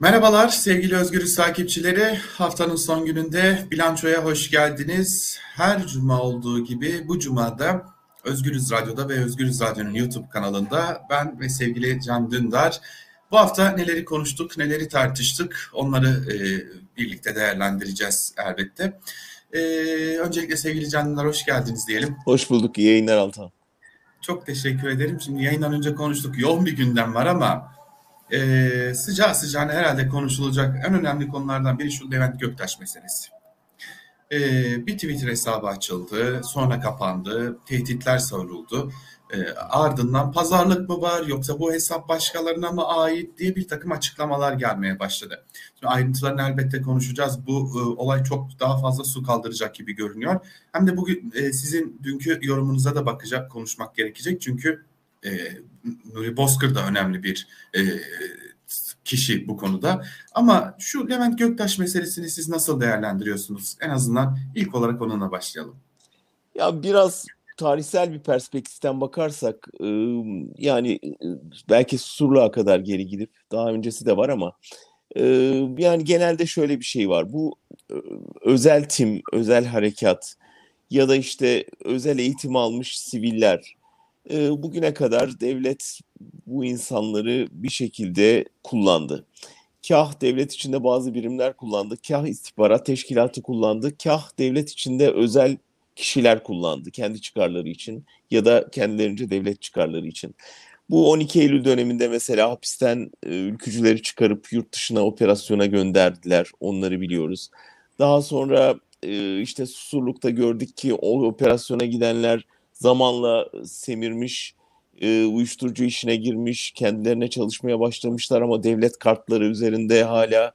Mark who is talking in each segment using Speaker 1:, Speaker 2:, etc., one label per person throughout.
Speaker 1: Merhabalar sevgili Özgürüz takipçileri. Haftanın son gününde bilançoya hoş geldiniz. Her cuma olduğu gibi bu cumada Özgürüz Radyo'da ve Özgürüz Radyo'nun YouTube kanalında ben ve sevgili Can Dündar bu hafta neleri konuştuk, neleri tartıştık onları e, birlikte değerlendireceğiz elbette. E, öncelikle sevgili Can Dündar hoş geldiniz diyelim.
Speaker 2: Hoş bulduk, iyi yayınlar Altan.
Speaker 1: Çok teşekkür ederim. Şimdi yayından önce konuştuk, yoğun bir gündem var ama e, sıcağı sıcağına herhalde konuşulacak en önemli konulardan biri şu Levent Göktaş meselesi. E, bir Twitter hesabı açıldı, sonra kapandı, tehditler savruldu. E, ardından pazarlık mı var yoksa bu hesap başkalarına mı ait diye bir takım açıklamalar gelmeye başladı. Şimdi ayrıntılarını elbette konuşacağız. Bu e, olay çok daha fazla su kaldıracak gibi görünüyor. Hem de bugün e, sizin dünkü yorumunuza da bakacak, konuşmak gerekecek. Çünkü e, Nuri Bozkır da önemli bir e, kişi bu konuda. Ama şu Levent Göktaş meselesini siz nasıl değerlendiriyorsunuz? En azından ilk olarak onunla başlayalım.
Speaker 2: Ya biraz tarihsel bir perspektiften bakarsak yani belki Susurluğa kadar geri gidip daha öncesi de var ama yani genelde şöyle bir şey var. Bu özel tim, özel harekat ya da işte özel eğitim almış siviller bugüne kadar devlet bu insanları bir şekilde kullandı. Kah devlet içinde bazı birimler kullandı, kah istihbarat teşkilatı kullandı, kah devlet içinde özel kişiler kullandı kendi çıkarları için ya da kendilerince devlet çıkarları için. Bu 12 Eylül döneminde mesela hapisten e, ülkücüleri çıkarıp yurt dışına operasyona gönderdiler. Onları biliyoruz. Daha sonra e, işte Susurluk'ta gördük ki o operasyona gidenler zamanla semirmiş, e, uyuşturucu işine girmiş, kendilerine çalışmaya başlamışlar ama devlet kartları üzerinde hala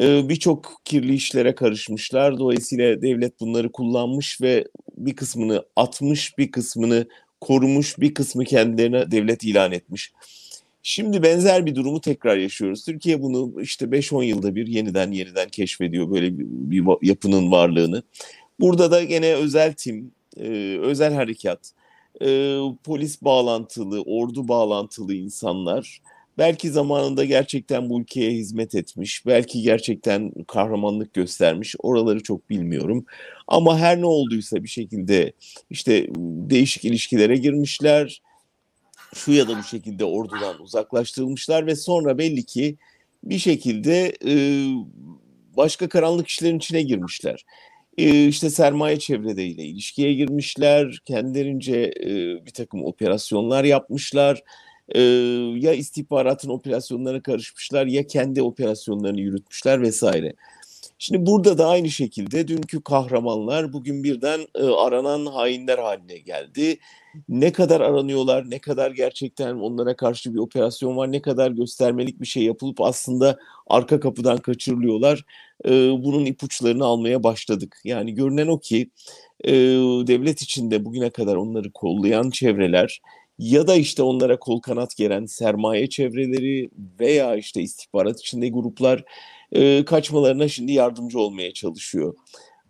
Speaker 2: e, birçok kirli işlere karışmışlar. Dolayısıyla devlet bunları kullanmış ve bir kısmını atmış, bir kısmını korumuş, bir kısmı kendilerine devlet ilan etmiş. Şimdi benzer bir durumu tekrar yaşıyoruz. Türkiye bunu işte 5-10 yılda bir yeniden yeniden keşfediyor böyle bir, bir yapının varlığını. Burada da gene özel tim, e, özel harekat, e, polis bağlantılı, ordu bağlantılı insanlar belki zamanında gerçekten bu ülkeye hizmet etmiş, belki gerçekten kahramanlık göstermiş. Oraları çok bilmiyorum. Ama her ne olduysa bir şekilde işte değişik ilişkilere girmişler. Şu ya da bu şekilde ordudan uzaklaştırılmışlar ve sonra belli ki bir şekilde e, başka karanlık işlerin içine girmişler. İşte sermaye çevredeyle ilişkiye girmişler, kendilerince bir takım operasyonlar yapmışlar ya istihbaratın operasyonlarına karışmışlar ya kendi operasyonlarını yürütmüşler vesaire. Şimdi burada da aynı şekilde dünkü kahramanlar bugün birden e, aranan hainler haline geldi. Ne kadar aranıyorlar, ne kadar gerçekten onlara karşı bir operasyon var, ne kadar göstermelik bir şey yapılıp aslında arka kapıdan kaçırılıyorlar. E, bunun ipuçlarını almaya başladık. Yani görünen o ki e, devlet içinde bugüne kadar onları kollayan çevreler ya da işte onlara kol kanat geren sermaye çevreleri veya işte istihbarat içinde gruplar e, kaçmalarına şimdi yardımcı olmaya çalışıyor.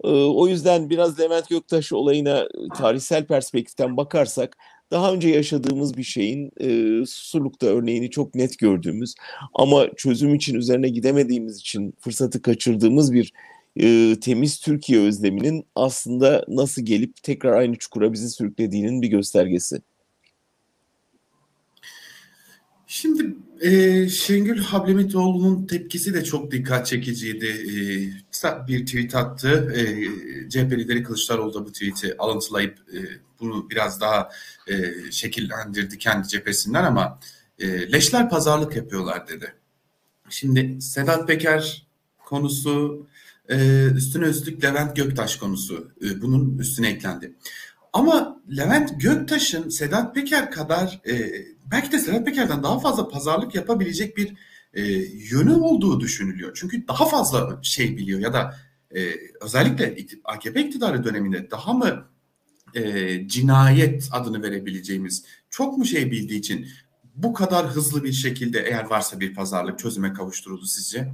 Speaker 2: E, o yüzden biraz Levent Göktaş olayına tarihsel perspektiften bakarsak daha önce yaşadığımız bir şeyin e, Susurluk'ta örneğini çok net gördüğümüz ama çözüm için üzerine gidemediğimiz için fırsatı kaçırdığımız bir e, temiz Türkiye özleminin aslında nasıl gelip tekrar aynı çukura bizi sürüklediğinin bir göstergesi.
Speaker 1: Şimdi e, Şengül Hablemitoğlu'nun tepkisi de çok dikkat çekiciydi. E, bir tweet attı. E, CHP lideri Kılıçdaroğlu da bu tweet'i alıntılayıp e, bunu biraz daha e, şekillendirdi kendi cephesinden ama e, leşler pazarlık yapıyorlar dedi. Şimdi Sedat Peker konusu e, üstüne üstlük Levent Göktaş konusu e, bunun üstüne eklendi. Ama Levent Göktaş'ın Sedat Peker kadar e, belki de Sedat Peker'den daha fazla pazarlık yapabilecek bir e, yönü olduğu düşünülüyor. Çünkü daha fazla şey biliyor ya da e, özellikle AKP iktidarı döneminde daha mı e, cinayet adını verebileceğimiz çok mu şey bildiği için bu kadar hızlı bir şekilde eğer varsa bir pazarlık çözüme kavuşturuldu sizce?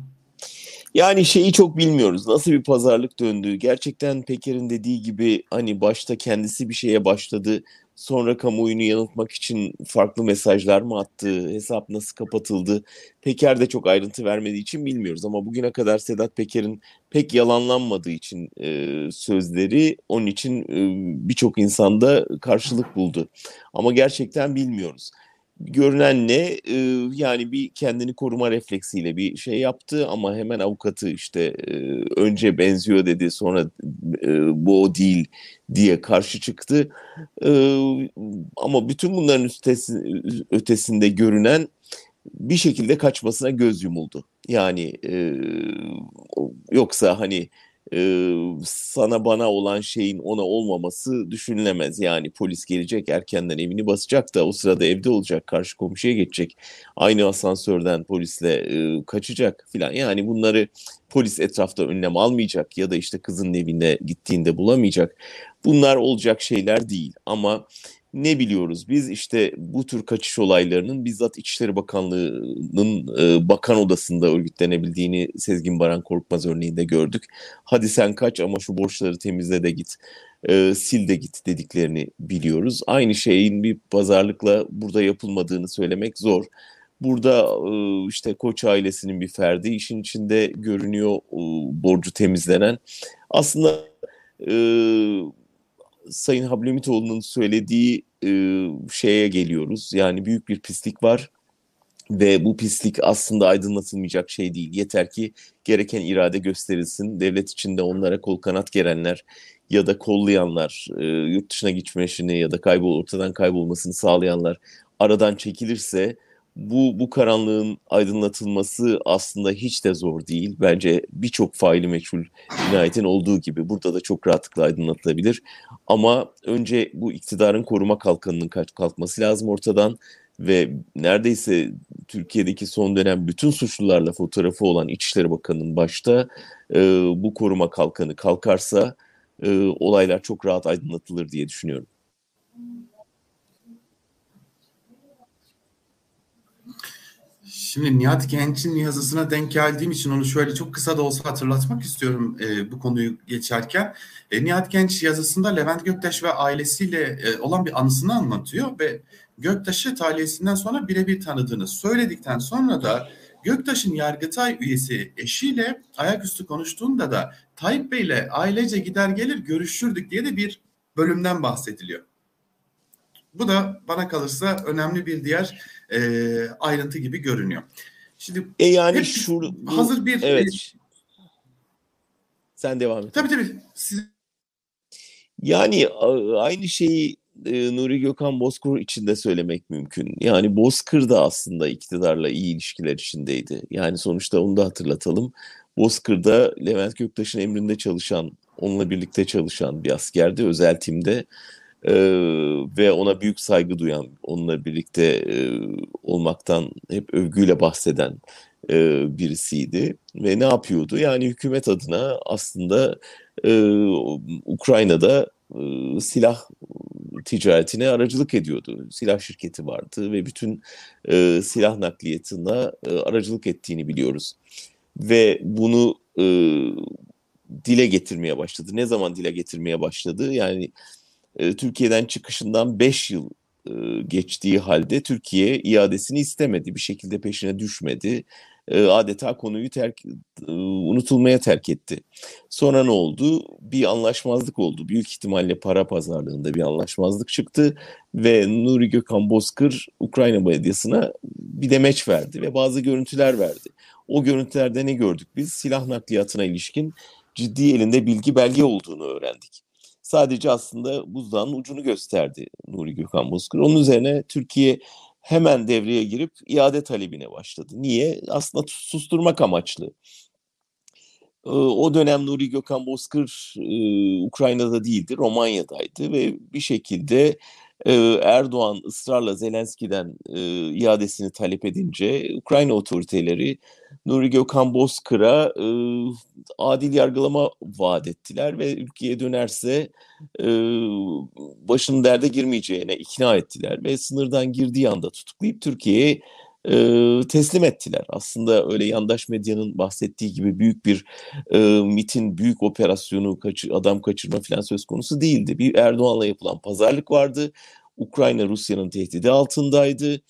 Speaker 2: Yani şeyi çok bilmiyoruz. Nasıl bir pazarlık döndüğü. Gerçekten Peker'in dediği gibi hani başta kendisi bir şeye başladı. sonra kamuoyunu yanıltmak için farklı mesajlar mı attı, hesap nasıl kapatıldı, Peker de çok ayrıntı vermediği için bilmiyoruz. Ama bugüne kadar Sedat Peker'in pek yalanlanmadığı için e, sözleri onun için e, birçok insanda karşılık buldu. Ama gerçekten bilmiyoruz görünen ne? Yani bir kendini koruma refleksiyle bir şey yaptı ama hemen avukatı işte önce benziyor dedi sonra bu o değil diye karşı çıktı. Ama bütün bunların üstesi, ötesinde görünen bir şekilde kaçmasına göz yumuldu. Yani yoksa hani e, sana bana olan şeyin ona olmaması düşünülemez. Yani polis gelecek erkenden evini basacak da o sırada evde olacak karşı komşuya geçecek. Aynı asansörden polisle e, kaçacak filan. Yani bunları polis etrafta önlem almayacak ya da işte kızın evine gittiğinde bulamayacak. Bunlar olacak şeyler değil ama ne biliyoruz biz işte bu tür kaçış olaylarının bizzat İçişleri Bakanlığı'nın e, bakan odasında örgütlenebildiğini Sezgin Baran Korkmaz örneğinde gördük. Hadi sen kaç ama şu borçları temizle de git, e, sil de git dediklerini biliyoruz. Aynı şeyin bir pazarlıkla burada yapılmadığını söylemek zor. Burada e, işte Koç ailesinin bir ferdi işin içinde görünüyor e, borcu temizlenen. Aslında e, Sayın Hablemitoğlu'nun söylediği e, şeye geliyoruz. Yani büyük bir pislik var ve bu pislik aslında aydınlatılmayacak şey değil. Yeter ki gereken irade gösterilsin. Devlet içinde onlara kol kanat gerenler ya da kollayanlar, e, yurt dışına gitmesini ya da kaybol ortadan kaybolmasını sağlayanlar aradan çekilirse bu bu karanlığın aydınlatılması aslında hiç de zor değil. Bence birçok faili meçhul cinayetin olduğu gibi burada da çok rahatlıkla aydınlatılabilir. Ama önce bu iktidarın koruma kalkanının kalkması lazım ortadan ve neredeyse Türkiye'deki son dönem bütün suçlularla fotoğrafı olan İçişleri Bakanı'nın başta e, bu koruma kalkanı kalkarsa e, olaylar çok rahat aydınlatılır diye düşünüyorum.
Speaker 1: Şimdi Nihat Genç'in yazısına denk geldiğim için onu şöyle çok kısa da olsa hatırlatmak istiyorum e, bu konuyu geçerken. E, Nihat Genç yazısında Levent Göktaş ve ailesiyle e, olan bir anısını anlatıyor ve Göktaş'ı talihesinden sonra birebir tanıdığını söyledikten sonra da Göktaş'ın Yargıtay üyesi eşiyle ayaküstü konuştuğunda da Tayyip Bey'le ailece gider gelir görüşürdük diye de bir bölümden bahsediliyor. Bu da bana kalırsa önemli bir diğer e, ayrıntı gibi görünüyor.
Speaker 2: Şimdi e yani şu
Speaker 1: hazır bir
Speaker 2: evet. E, Sen devam et.
Speaker 1: Tabii tabii. Siz...
Speaker 2: Yani aynı şeyi e, Nuri Gökhan Bozkır için de söylemek mümkün. Yani Bozkır da aslında iktidarla iyi ilişkiler içindeydi. Yani sonuçta onu da hatırlatalım. Bozkır da Levent Göktaş'ın emrinde çalışan, onunla birlikte çalışan bir askerdi özel timde e, ve ona büyük saygı duyan, onunla birlikte e, olmaktan hep övgüyle bahseden e, birisiydi. Ve ne yapıyordu? Yani hükümet adına aslında e, Ukrayna'da e, silah ticaretine aracılık ediyordu. Silah şirketi vardı ve bütün e, silah nakliyatına e, aracılık ettiğini biliyoruz. Ve bunu e, dile getirmeye başladı. Ne zaman dile getirmeye başladı? Yani e, Türkiye'den çıkışından 5 yıl e, geçtiği halde Türkiye iadesini istemedi. Bir şekilde peşine düşmedi. E, adeta konuyu terk unutulmaya terk etti. Sonra ne oldu? Bir anlaşmazlık oldu. Büyük ihtimalle para pazarlığında bir anlaşmazlık çıktı ve Nuri Gökhan Bozkır Ukrayna medyasına bir demeç verdi ve bazı görüntüler verdi. O görüntülerde ne gördük biz? Silah nakliyatına ilişkin ciddi elinde bilgi belge olduğunu öğrendik sadece aslında buzdağının ucunu gösterdi Nuri Gökhan Bozkır. Onun üzerine Türkiye hemen devreye girip iade talebine başladı. Niye? Aslında susturmak amaçlı. Ee, o dönem Nuri Gökhan Bozkır e, Ukrayna'da değildi, Romanya'daydı ve bir şekilde e, Erdoğan ısrarla Zelenski'den e, iadesini talep edince Ukrayna otoriteleri Nuri Gökhan Bozkır'a e, adil yargılama vaat ettiler ve ülkeye dönerse e, başının derde girmeyeceğine ikna ettiler ve sınırdan girdiği anda tutuklayıp Türkiye'ye e, teslim ettiler. Aslında öyle yandaş medyanın bahsettiği gibi büyük bir e, MIT'in büyük operasyonu, kaçır, adam kaçırma falan söz konusu değildi. Bir Erdoğan'la yapılan pazarlık vardı. Ukrayna Rusya'nın tehdidi altındaydı.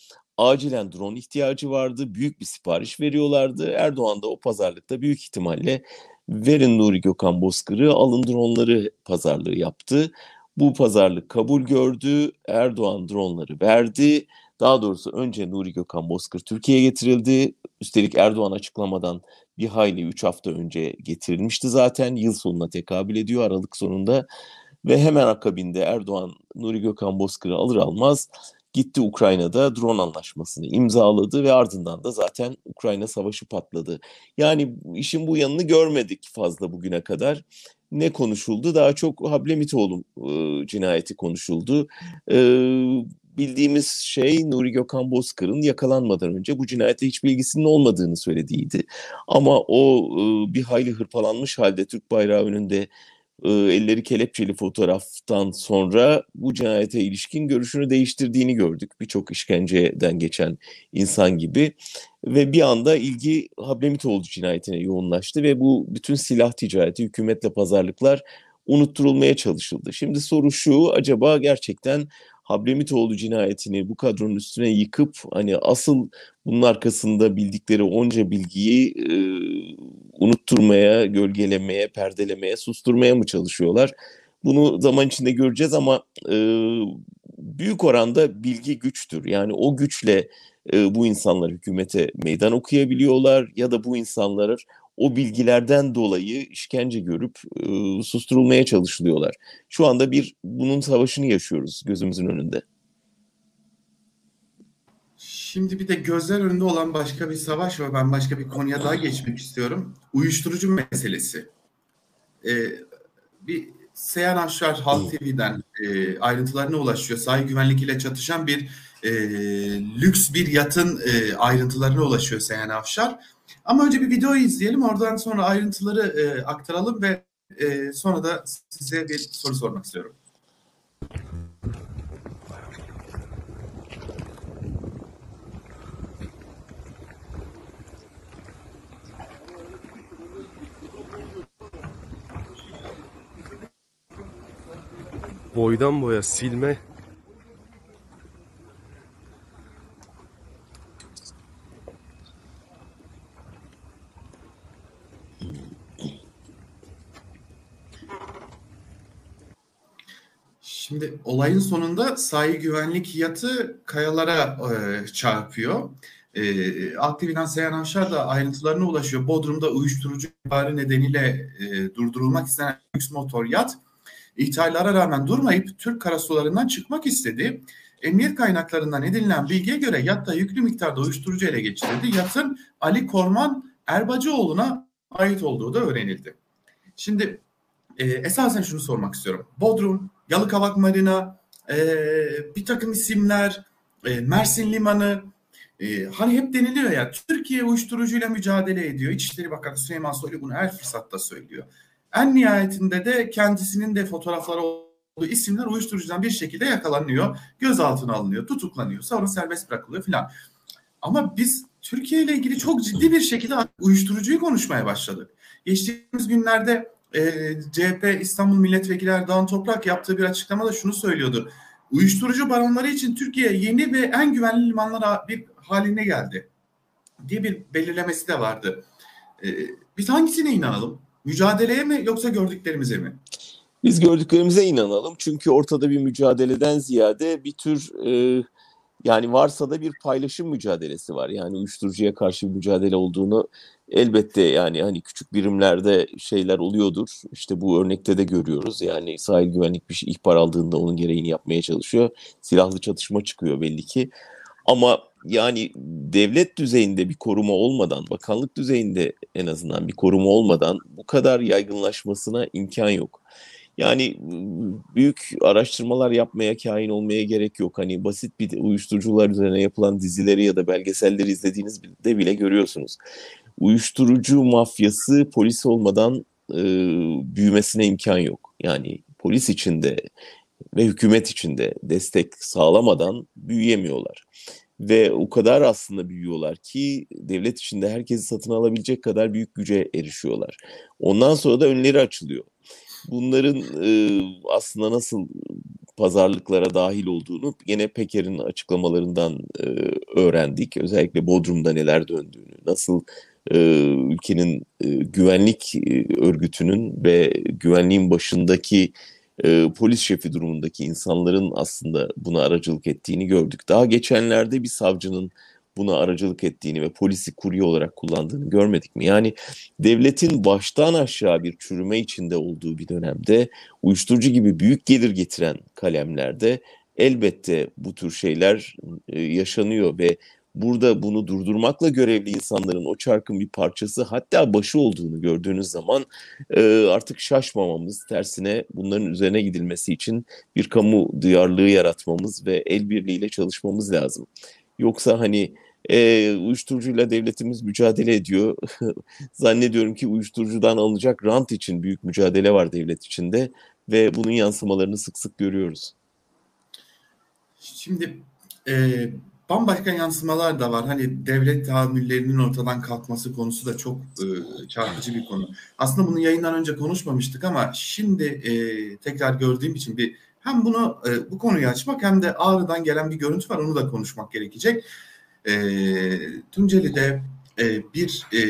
Speaker 2: Acilen drone ihtiyacı vardı. Büyük bir sipariş veriyorlardı. Erdoğan da o pazarlıkta büyük ihtimalle verin Nuri Gökhan Bozkır'ı alın dronları pazarlığı yaptı. Bu pazarlık kabul gördü. Erdoğan dronları verdi. Daha doğrusu önce Nuri Gökhan Bozkır Türkiye'ye getirildi. Üstelik Erdoğan açıklamadan bir hayli 3 hafta önce getirilmişti zaten. Yıl sonuna tekabül ediyor Aralık sonunda. Ve hemen akabinde Erdoğan Nuri Gökhan Bozkır'ı alır almaz gitti Ukrayna'da drone anlaşmasını imzaladı ve ardından da zaten Ukrayna savaşı patladı. Yani işin bu yanını görmedik fazla bugüne kadar. Ne konuşuldu? Daha çok Hablemitoğlu e, cinayeti konuşuldu. E, bildiğimiz şey Nuri Gökhan Bozkır'ın yakalanmadan önce bu cinayete hiç bilgisinin olmadığını söylediğiydi. Ama o e, bir hayli hırpalanmış halde Türk bayrağı önünde e, elleri kelepçeli fotoğraftan sonra bu cinayete ilişkin görüşünü değiştirdiğini gördük. Birçok işkenceden geçen insan gibi ve bir anda ilgi Hablemitoğlu cinayetine yoğunlaştı ve bu bütün silah ticareti, hükümetle pazarlıklar unutturulmaya çalışıldı. Şimdi soru şu, acaba gerçekten Hablemitoğlu cinayetini bu kadronun üstüne yıkıp hani asıl bunun arkasında bildikleri onca bilgiyi e, unutturmaya, gölgelemeye, perdelemeye, susturmaya mı çalışıyorlar? Bunu zaman içinde göreceğiz ama e, büyük oranda bilgi güçtür. Yani o güçle e, bu insanlar hükümete meydan okuyabiliyorlar ya da bu insanlar o bilgilerden dolayı işkence görüp e, susturulmaya çalışılıyorlar. Şu anda bir bunun savaşını yaşıyoruz gözümüzün önünde.
Speaker 1: Şimdi bir de gözler önünde olan başka bir savaş var. Ben başka bir konuya daha geçmek istiyorum. Uyuşturucu meselesi. Ee, bir Seyhan Afşar Halk TV'den e, ayrıntılarına ulaşıyor. Sahil güvenlik ile çatışan bir e, lüks bir yatın e, ayrıntılarına ulaşıyor Seyhan Afşar. Ama önce bir videoyu izleyelim. Oradan sonra ayrıntıları e, aktaralım ve e, sonra da size bir soru sormak istiyorum.
Speaker 3: boydan boya silme
Speaker 1: Şimdi olayın sonunda sahil güvenlik yatı kayalara e, çarpıyor. E, Aktivi'den Seyhan Avşar da ayrıntılarına ulaşıyor. Bodrum'da uyuşturucu ihbarı nedeniyle e, durdurulmak istenen lüks motor yat İthallara rağmen durmayıp Türk karasularından çıkmak istedi. Emniyet kaynaklarından edinilen bilgiye göre yatta yüklü miktarda uyuşturucu ele geçirildi. Yatın Ali Korman Erbacıoğlu'na ait olduğu da öğrenildi. Şimdi e, esasen şunu sormak istiyorum. Bodrum, Yalıkavak Marina, e, bir takım isimler, e, Mersin Limanı, e, hani hep deniliyor ya Türkiye uyuşturucuyla mücadele ediyor. İçişleri Bakanı Süleyman Soylu bunu her fırsatta söylüyor. En nihayetinde de kendisinin de fotoğrafları olduğu isimler uyuşturucudan bir şekilde yakalanıyor. Gözaltına alınıyor, tutuklanıyor. Sonra serbest bırakılıyor filan. Ama biz Türkiye ile ilgili çok ciddi bir şekilde uyuşturucuyu konuşmaya başladık. Geçtiğimiz günlerde e, CHP İstanbul Milletvekili Erdoğan Toprak yaptığı bir açıklamada şunu söylüyordu. Uyuşturucu baronları için Türkiye yeni ve en güvenli limanlar bir haline geldi diye bir belirlemesi de vardı. E, biz hangisine inanalım? Mücadeleye mi yoksa gördüklerimize mi?
Speaker 2: Biz gördüklerimize inanalım. Çünkü ortada bir mücadeleden ziyade bir tür e, yani varsa da bir paylaşım mücadelesi var. Yani uyuşturucuya karşı bir mücadele olduğunu elbette yani hani küçük birimlerde şeyler oluyordur. İşte bu örnekte de görüyoruz. Yani sahil güvenlik bir şey ihbar aldığında onun gereğini yapmaya çalışıyor. Silahlı çatışma çıkıyor belli ki. Ama yani devlet düzeyinde bir koruma olmadan, bakanlık düzeyinde en azından bir koruma olmadan bu kadar yaygınlaşmasına imkan yok. Yani büyük araştırmalar yapmaya, kain olmaya gerek yok. Hani basit bir uyuşturucular üzerine yapılan dizileri ya da belgeselleri izlediğinizde bile görüyorsunuz. Uyuşturucu mafyası polis olmadan e, büyümesine imkan yok. Yani polis içinde ve hükümet içinde destek sağlamadan büyüyemiyorlar ve o kadar aslında büyüyorlar ki devlet içinde herkesi satın alabilecek kadar büyük güce erişiyorlar. Ondan sonra da önleri açılıyor. Bunların e, aslında nasıl pazarlıklara dahil olduğunu gene Peker'in açıklamalarından e, öğrendik. Özellikle Bodrum'da neler döndüğünü, nasıl e, ülkenin e, güvenlik e, örgütünün ve güvenliğin başındaki e, polis şefi durumundaki insanların aslında buna aracılık ettiğini gördük. Daha geçenlerde bir savcının buna aracılık ettiğini ve polisi kurye olarak kullandığını görmedik mi? Yani devletin baştan aşağı bir çürüme içinde olduğu bir dönemde uyuşturucu gibi büyük gelir getiren kalemlerde elbette bu tür şeyler e, yaşanıyor ve burada bunu durdurmakla görevli insanların o çarkın bir parçası hatta başı olduğunu gördüğünüz zaman e, artık şaşmamamız, tersine bunların üzerine gidilmesi için bir kamu duyarlılığı yaratmamız ve el birliğiyle çalışmamız lazım. Yoksa hani e, uyuşturucuyla devletimiz mücadele ediyor. Zannediyorum ki uyuşturucudan alınacak rant için büyük mücadele var devlet içinde ve bunun yansımalarını sık sık görüyoruz.
Speaker 1: Şimdi e, bambaşka yansımalar da var. Hani devlet tahammüllerinin ortadan kalkması konusu da çok e, çarpıcı bir konu. Aslında bunu yayından önce konuşmamıştık ama şimdi e, tekrar gördüğüm için bir hem bunu e, bu konuyu açmak hem de Ağrı'dan gelen bir görüntü var onu da konuşmak gerekecek. E, Tunceli'de e, bir e,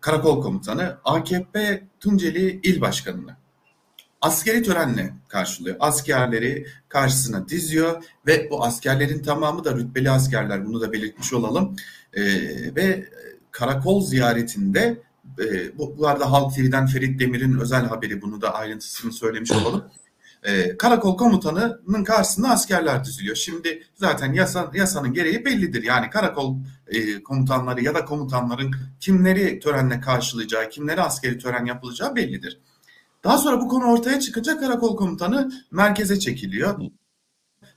Speaker 1: karakol komutanı AKP Tunceli İl Başkanı'nı askeri törenle karşılıyor. Askerleri karşısına diziyor ve bu askerlerin tamamı da rütbeli askerler bunu da belirtmiş olalım. E, ve karakol ziyaretinde e, bu, bu arada Halk TV'den Ferit Demir'in özel haberi bunu da ayrıntısını söylemiş olalım. E, karakol komutanının karşısında askerler diziliyor. Şimdi zaten yasa, yasanın gereği bellidir. Yani karakol e, komutanları ya da komutanların kimleri törenle karşılayacağı, kimleri askeri tören yapılacağı bellidir. Daha sonra bu konu ortaya çıkınca karakol komutanı merkeze çekiliyor.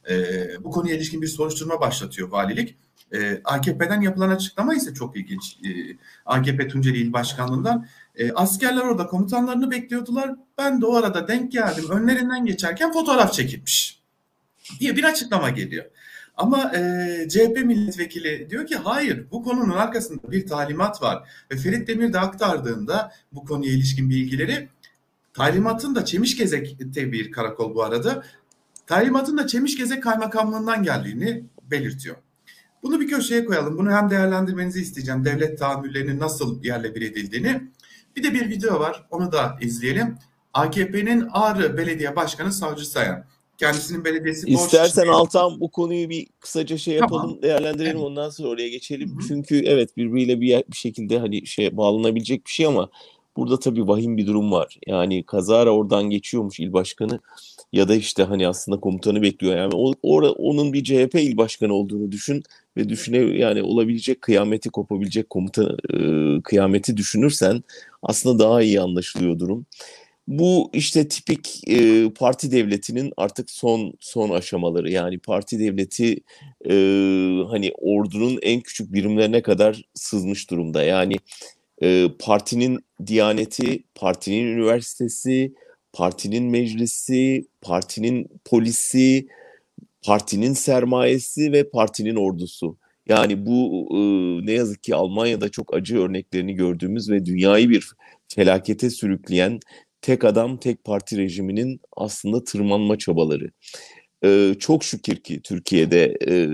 Speaker 1: E, bu konuya ilişkin bir soruşturma başlatıyor valilik. E, AKP'den yapılan açıklama ise çok ilginç. E, AKP Tunceli İl Başkanlığı'ndan e, askerler orada komutanlarını bekliyordular. Ben de o arada denk geldim. Önlerinden geçerken fotoğraf çekilmiş diye bir açıklama geliyor. Ama e, CHP milletvekili diyor ki hayır bu konunun arkasında bir talimat var. Ve Ferit Demir de aktardığında bu konuya ilişkin bilgileri talimatın da Çemişgezek'te bir karakol bu arada. Talimatın da Çemişgezek kaymakamlığından geldiğini belirtiyor. Bunu bir köşeye koyalım. Bunu hem değerlendirmenizi isteyeceğim. Devlet tahammüllerinin nasıl yerle bir edildiğini. Bir de bir video var. Onu da izleyelim. AKP'nin Ağrı Belediye Başkanı Savcı Sayan. Kendisinin belediyesi
Speaker 2: İstersen borç... Altan bu konuyu bir kısaca şey yapalım, tamam. değerlendirelim evet. ondan sonra oraya geçelim. Hı-hı. Çünkü evet birbiriyle bir bir şekilde hani şey bağlanabilecek bir şey ama burada tabii vahim bir durum var. Yani kazara oradan geçiyormuş il başkanı ya da işte hani aslında komutanı bekliyor. Yani o, or, onun bir CHP il başkanı olduğunu düşün ve düşüne yani olabilecek kıyameti kopabilecek komuta e, kıyameti düşünürsen aslında daha iyi anlaşılıyor durum. Bu işte tipik e, parti devletinin artık son son aşamaları yani parti devleti e, hani ordunun en küçük birimlerine kadar sızmış durumda. Yani e, partinin diyaneti, partinin üniversitesi, partinin meclisi, partinin polisi, partinin sermayesi ve partinin ordusu. Yani bu e, ne yazık ki Almanya'da çok acı örneklerini gördüğümüz ve dünyayı bir felakete sürükleyen tek adam tek parti rejiminin aslında tırmanma çabaları. Ee, çok şükür ki Türkiye'de e,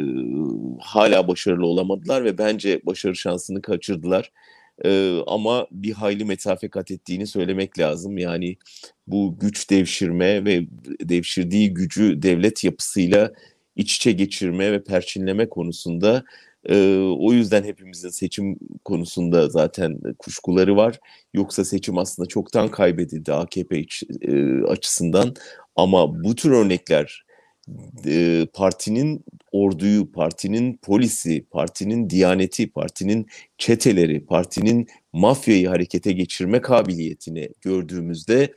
Speaker 2: hala başarılı olamadılar ve bence başarı şansını kaçırdılar. Ee, ama bir hayli mesafe kat ettiğini söylemek lazım. Yani bu güç devşirme ve devşirdiği gücü devlet yapısıyla iç içe geçirme ve perçinleme konusunda e, o yüzden hepimizin seçim konusunda zaten kuşkuları var. Yoksa seçim aslında çoktan kaybedildi AKP iç, e, açısından. Ama bu tür örnekler e, partinin orduyu, partinin polisi, partinin diyaneti, partinin çeteleri, partinin mafyayı harekete geçirme kabiliyetini gördüğümüzde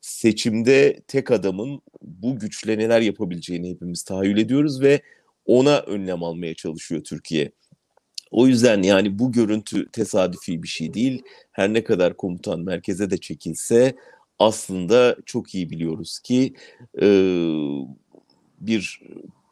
Speaker 2: seçimde tek adamın bu güçle neler yapabileceğini hepimiz tahayyül ediyoruz ve ona önlem almaya çalışıyor Türkiye. O yüzden yani bu görüntü tesadüfi bir şey değil. Her ne kadar komutan merkeze de çekilse aslında çok iyi biliyoruz ki e, bir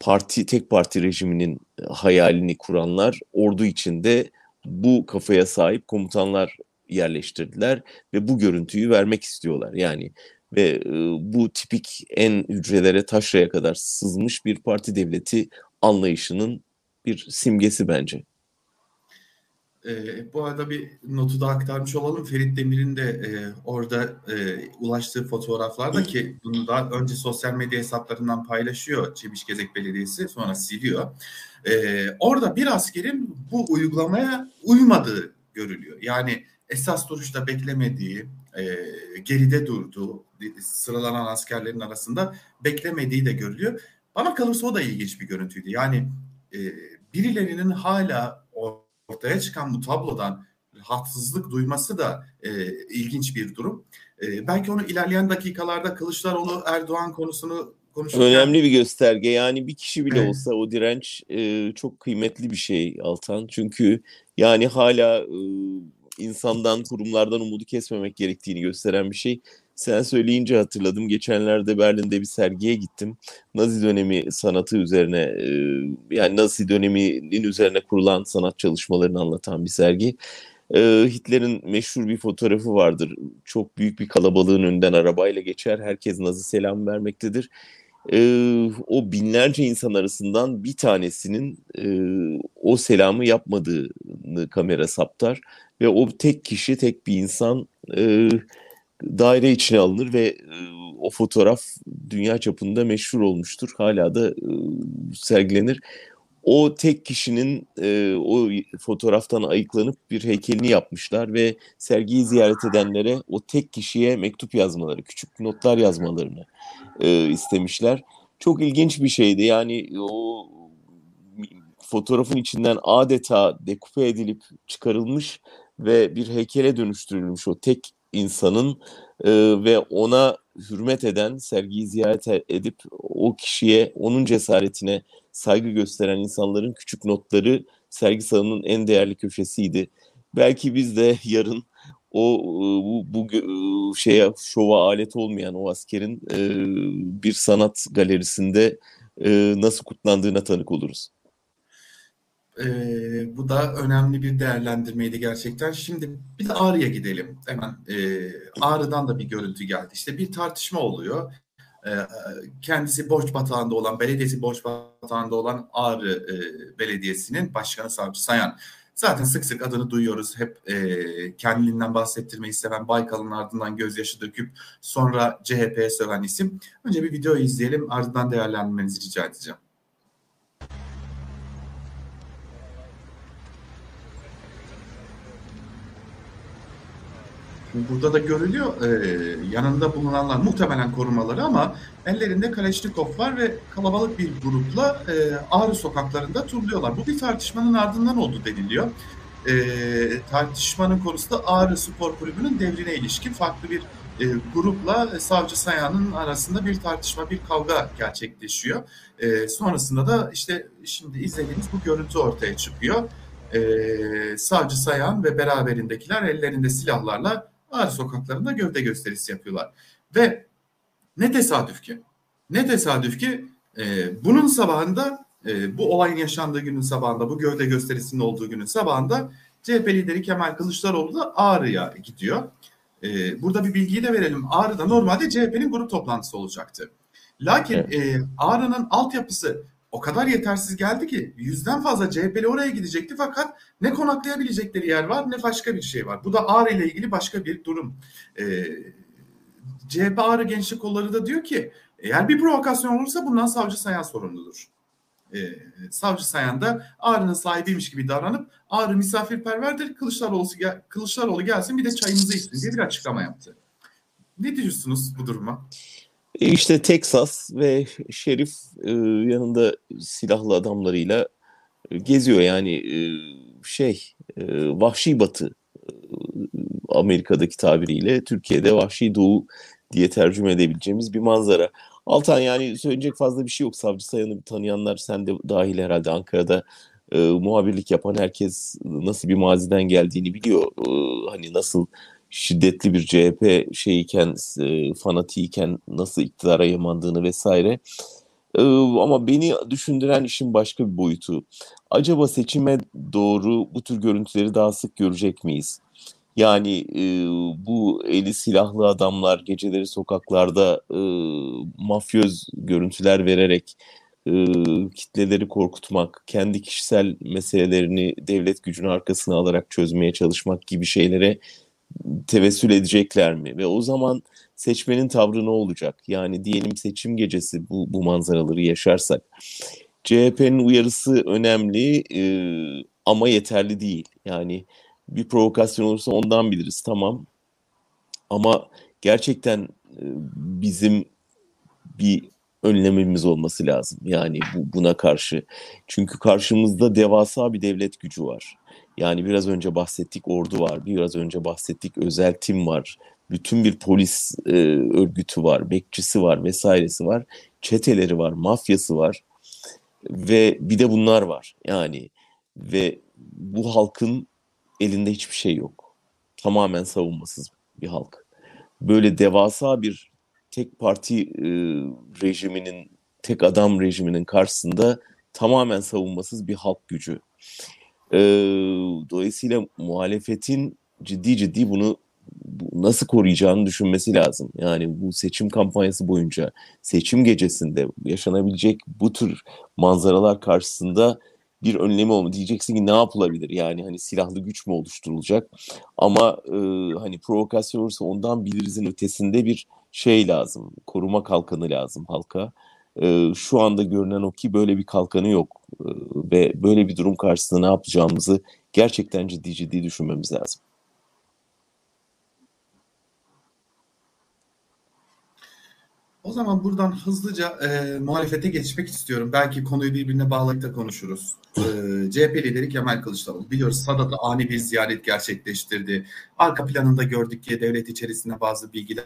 Speaker 2: parti tek parti rejiminin hayalini kuranlar ordu içinde bu kafaya sahip komutanlar yerleştirdiler ve bu görüntüyü vermek istiyorlar. Yani ve e, bu tipik en hücrelere taşraya kadar sızmış bir parti devleti anlayışının bir simgesi bence.
Speaker 1: E, bu arada bir notu da aktarmış olalım. Ferit Demir'in de e, orada e, ulaştığı fotoğraflarda ki bunu da önce sosyal medya hesaplarından paylaşıyor Çebiş Gezek Belediyesi sonra siliyor. E, orada bir askerin bu uygulamaya uymadığı görülüyor. Yani esas duruşta beklemediği, e, geride durduğu, sıralanan askerlerin arasında beklemediği de görülüyor. Bana kalırsa o da ilginç bir görüntüydü. Yani e, birilerinin hala ortaya çıkan bu tablodan rahatsızlık duyması da e, ilginç bir durum. E, belki onu ilerleyen dakikalarda Kılıçdaroğlu Erdoğan konusunu konuşurken...
Speaker 2: Önemli bir gösterge. Yani bir kişi bile evet. olsa o direnç e, çok kıymetli bir şey Altan. Çünkü yani hala e, insandan, kurumlardan umudu kesmemek gerektiğini gösteren bir şey. Sen söyleyince hatırladım. Geçenlerde Berlin'de bir sergiye gittim. Nazi dönemi sanatı üzerine yani Nazi döneminin üzerine kurulan sanat çalışmalarını anlatan bir sergi. Hitler'in meşhur bir fotoğrafı vardır. Çok büyük bir kalabalığın önünden arabayla geçer. Herkes Nazi selam vermektedir. O binlerce insan arasından bir tanesinin o selamı yapmadığını kamera saptar. Ve o tek kişi, tek bir insan daire içine alınır ve e, o fotoğraf dünya çapında meşhur olmuştur. Hala da e, sergilenir. O tek kişinin e, o fotoğraftan ayıklanıp bir heykelini yapmışlar ve sergiyi ziyaret edenlere o tek kişiye mektup yazmaları, küçük notlar yazmalarını istemişler. Çok ilginç bir şeydi. Yani o fotoğrafın içinden adeta dekupe edilip çıkarılmış ve bir heykele dönüştürülmüş o tek insanın e, ve ona hürmet eden, sergiyi ziyaret edip o kişiye, onun cesaretine saygı gösteren insanların küçük notları sergi salonunun en değerli köşesiydi. Belki biz de yarın o bu, bu şeye şova alet olmayan o askerin e, bir sanat galerisinde e, nasıl kutlandığına tanık oluruz.
Speaker 1: Ee, bu da önemli bir değerlendirmeydi gerçekten. Şimdi bir de Ağrı'ya gidelim. Hemen e, Ağrı'dan da bir görüntü geldi. İşte bir tartışma oluyor. E, kendisi borç batağında olan, belediyesi borç batağında olan Ağrı e, Belediyesi'nin başkanı Savcı Sayan. Zaten sık sık adını duyuyoruz. Hep e, kendiliğinden bahsettirmeyi seven Baykal'ın ardından gözyaşı döküp sonra CHP'ye söven isim. Önce bir video izleyelim ardından değerlendirmenizi rica edeceğim. Burada da görülüyor e, yanında bulunanlar muhtemelen korumaları ama ellerinde Kaleşnikov var ve kalabalık bir grupla e, Ağrı sokaklarında turluyorlar. Bu bir tartışmanın ardından oldu deniliyor. E, tartışmanın konusu da Ağrı Spor Kulübü'nün devrine ilişkin farklı bir e, grupla e, Savcı Sayan'ın arasında bir tartışma, bir kavga gerçekleşiyor. E, sonrasında da işte şimdi izlediğimiz bu görüntü ortaya çıkıyor. E, Savcı Sayan ve beraberindekiler ellerinde silahlarla Ağrı sokaklarında gövde gösterisi yapıyorlar. Ve ne tesadüf ki, ne tesadüf ki e, bunun sabahında e, bu olayın yaşandığı günün sabahında, bu gövde gösterisinin olduğu günün sabahında CHP lideri Kemal Kılıçdaroğlu da Ağrı'ya gidiyor. E, burada bir bilgiyi de verelim. Ağrı'da normalde CHP'nin grup toplantısı olacaktı. Lakin e, Ağrı'nın altyapısı o kadar yetersiz geldi ki yüzden fazla CHP'li oraya gidecekti fakat ne konaklayabilecekleri yer var ne başka bir şey var. Bu da Ağrı ile ilgili başka bir durum. Ee, CHP Ağrı Gençlik Kolları da diyor ki eğer bir provokasyon olursa bundan Savcı Sayan sorumludur. Ee, Savcı Sayan da Ağrı'nın sahibiymiş gibi davranıp Ağrı misafirperverdir Kılıçdaroğlu, gel, Kılıçdaroğlu gelsin bir de çayımızı içsin diye bir açıklama yaptı. Ne diyorsunuz bu duruma?
Speaker 2: E, işte Texas ve Şerif e, yanında silahlı adamlarıyla e, geziyor yani şey vahşi batı Amerika'daki tabiriyle Türkiye'de vahşi doğu diye tercüme edebileceğimiz bir manzara. Altan yani söyleyecek fazla bir şey yok. Savcı Sayan'ı tanıyanlar sen de dahil herhalde Ankara'da e, muhabirlik yapan herkes nasıl bir maziden geldiğini biliyor. E, hani nasıl şiddetli bir CHP şeyiken, e, fanatiyken nasıl iktidara yamandığını vesaire. E, ama beni düşündüren işin başka bir boyutu. Acaba seçime doğru bu tür görüntüleri daha sık görecek miyiz? Yani e, bu eli silahlı adamlar geceleri sokaklarda e, mafyöz görüntüler vererek e, kitleleri korkutmak, kendi kişisel meselelerini devlet gücünün arkasına alarak çözmeye çalışmak gibi şeylere tevessül edecekler mi? Ve o zaman seçmenin tavrı ne olacak? Yani diyelim seçim gecesi bu, bu manzaraları yaşarsak. CHP'nin uyarısı önemli e, ama yeterli değil. Yani bir provokasyon olursa ondan biliriz tamam. Ama gerçekten e, bizim bir önlememiz olması lazım. Yani bu, buna karşı. Çünkü karşımızda devasa bir devlet gücü var. Yani biraz önce bahsettik ordu var, biraz önce bahsettik özel tim var. Bütün bir polis e, örgütü var, bekçisi var vesairesi var. Çeteleri var, mafyası var. Ve bir de bunlar var. Yani ve bu halkın elinde hiçbir şey yok. Tamamen savunmasız bir halk. Böyle devasa bir tek parti e, rejiminin, tek adam rejiminin karşısında tamamen savunmasız bir halk gücü. E, dolayısıyla muhalefetin ciddi ciddi bunu nasıl koruyacağını düşünmesi lazım. Yani bu seçim kampanyası boyunca, seçim gecesinde yaşanabilecek bu tür manzaralar karşısında bir önlemi olma diyeceksin ki ne yapılabilir? Yani hani silahlı güç mü oluşturulacak? Ama e, hani provokasyon olursa ondan bilirizin ötesinde bir şey lazım koruma kalkanı lazım halka e, şu anda görünen o ki böyle bir kalkanı yok e, ve böyle bir durum karşısında ne yapacağımızı gerçekten ciddi ciddi düşünmemiz lazım.
Speaker 1: O zaman buradan hızlıca e, muhalefete geçmek istiyorum. Belki konuyu birbirine bağlayıp da konuşuruz. E, CHP lideri Kemal Kılıçdaroğlu biliyoruz Sadat'ta ani bir ziyaret gerçekleştirdi. Arka planında gördük ki devlet içerisinde bazı bilgiler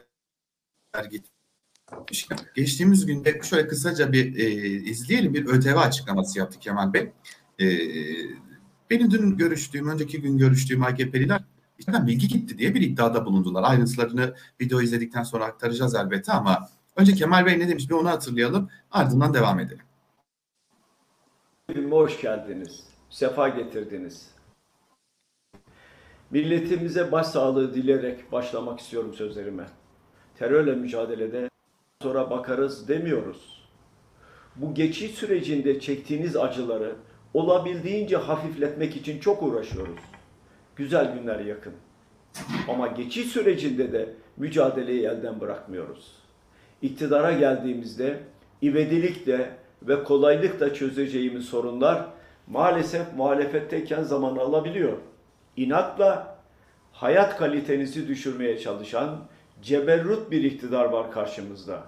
Speaker 1: Geçtiğimiz günde şöyle kısaca bir e, izleyelim bir ÖTV açıklaması yaptı Kemal Bey. E, benim dün görüştüğüm, önceki gün görüştüğüm AKP'liler içeriden bilgi gitti diye bir iddiada bulundular. Ayrıntılarını video izledikten sonra aktaracağız elbette ama Önce Kemal Bey ne demiş bir onu hatırlayalım. Ardından devam edelim.
Speaker 4: Hoş geldiniz. Sefa getirdiniz. Milletimize başsağlığı dileyerek başlamak istiyorum sözlerime. Terörle mücadelede sonra bakarız demiyoruz. Bu geçiş sürecinde çektiğiniz acıları olabildiğince hafifletmek için çok uğraşıyoruz. Güzel günler yakın. Ama geçiş sürecinde de mücadeleyi elden bırakmıyoruz iktidara geldiğimizde ivedilikle ve kolaylıkla çözeceğimiz sorunlar maalesef muhalefetteyken zaman alabiliyor. İnatla hayat kalitenizi düşürmeye çalışan ceberrut bir iktidar var karşımızda.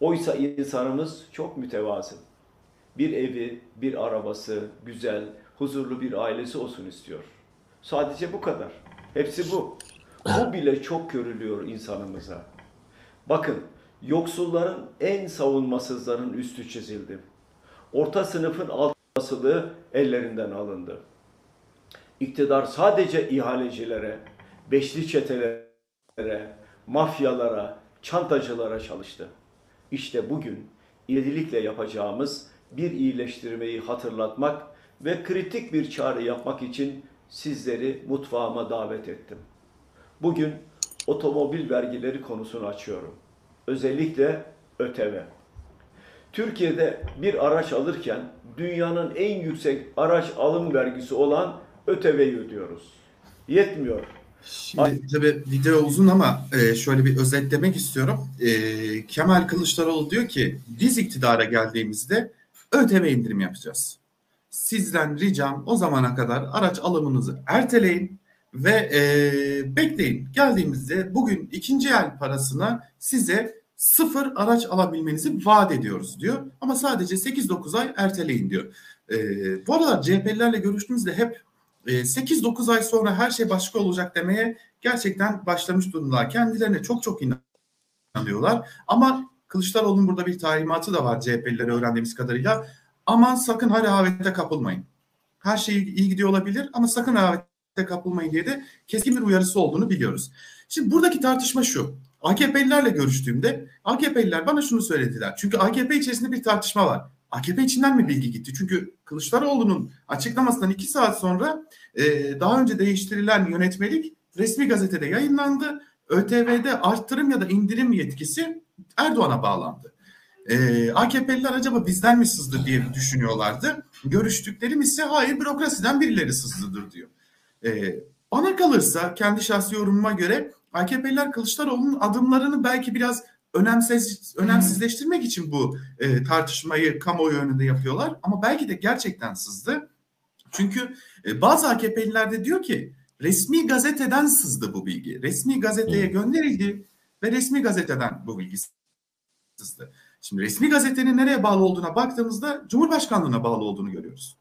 Speaker 4: Oysa insanımız çok mütevazı. Bir evi, bir arabası, güzel, huzurlu bir ailesi olsun istiyor. Sadece bu kadar. Hepsi bu. Bu bile çok görülüyor insanımıza. Bakın yoksulların en savunmasızların üstü çizildi. Orta sınıfın alt basılı ellerinden alındı. İktidar sadece ihalecilere, beşli çetelere, mafyalara, çantacılara çalıştı. İşte bugün iyililikle yapacağımız bir iyileştirmeyi hatırlatmak ve kritik bir çağrı yapmak için sizleri mutfağıma davet ettim. Bugün otomobil vergileri konusunu açıyorum özellikle ÖTV. Türkiye'de bir araç alırken dünyanın en yüksek araç alım vergisi olan ÖTV'yi ödüyoruz. Yetmiyor.
Speaker 1: Şimdi tabii video uzun ama e, şöyle bir özetlemek istiyorum. E, Kemal Kılıçdaroğlu diyor ki biz iktidara geldiğimizde ÖTV indirim yapacağız. Sizden ricam o zamana kadar araç alımınızı erteleyin ve e, bekleyin. Geldiğimizde bugün ikinci el parasına size sıfır araç alabilmenizi vaat ediyoruz diyor. Ama sadece 8-9 ay erteleyin diyor. Bu aralar CHP'lilerle görüştüğümüzde hep 8-9 ay sonra her şey başka olacak demeye gerçekten başlamış durumdalar. Kendilerine çok çok inanıyorlar. Ama Kılıçdaroğlu'nun burada bir talimatı da var CHP'lilere öğrendiğimiz kadarıyla. Aman sakın haravete kapılmayın. Her şey iyi gidiyor olabilir ama sakın haravete kapılmayın diye de keskin bir uyarısı olduğunu biliyoruz. Şimdi buradaki tartışma şu. AKP'lilerle görüştüğümde AKP'liler bana şunu söylediler. Çünkü AKP içerisinde bir tartışma var. AKP içinden mi bilgi gitti? Çünkü Kılıçdaroğlu'nun açıklamasından iki saat sonra e, daha önce değiştirilen yönetmelik resmi gazetede yayınlandı. ÖTV'de arttırım ya da indirim yetkisi Erdoğan'a bağlandı. Ee, AKP'liler acaba bizden mi sızdı diye düşünüyorlardı. Görüştüklerim ise hayır bürokrasiden birileri sızdıdır diyor. Ee, bana kalırsa kendi şahsi yorumuma göre AKP'liler Kılıçdaroğlu'nun adımlarını belki biraz önemsiz önemsizleştirmek için bu e, tartışmayı kamuoyu önünde yapıyorlar. Ama belki de gerçekten sızdı. Çünkü e, bazı AKP'liler de diyor ki resmi gazeteden sızdı bu bilgi. Resmi gazeteye gönderildi ve resmi gazeteden bu bilgi sızdı. Şimdi resmi gazetenin nereye bağlı olduğuna baktığımızda Cumhurbaşkanlığına bağlı olduğunu görüyoruz.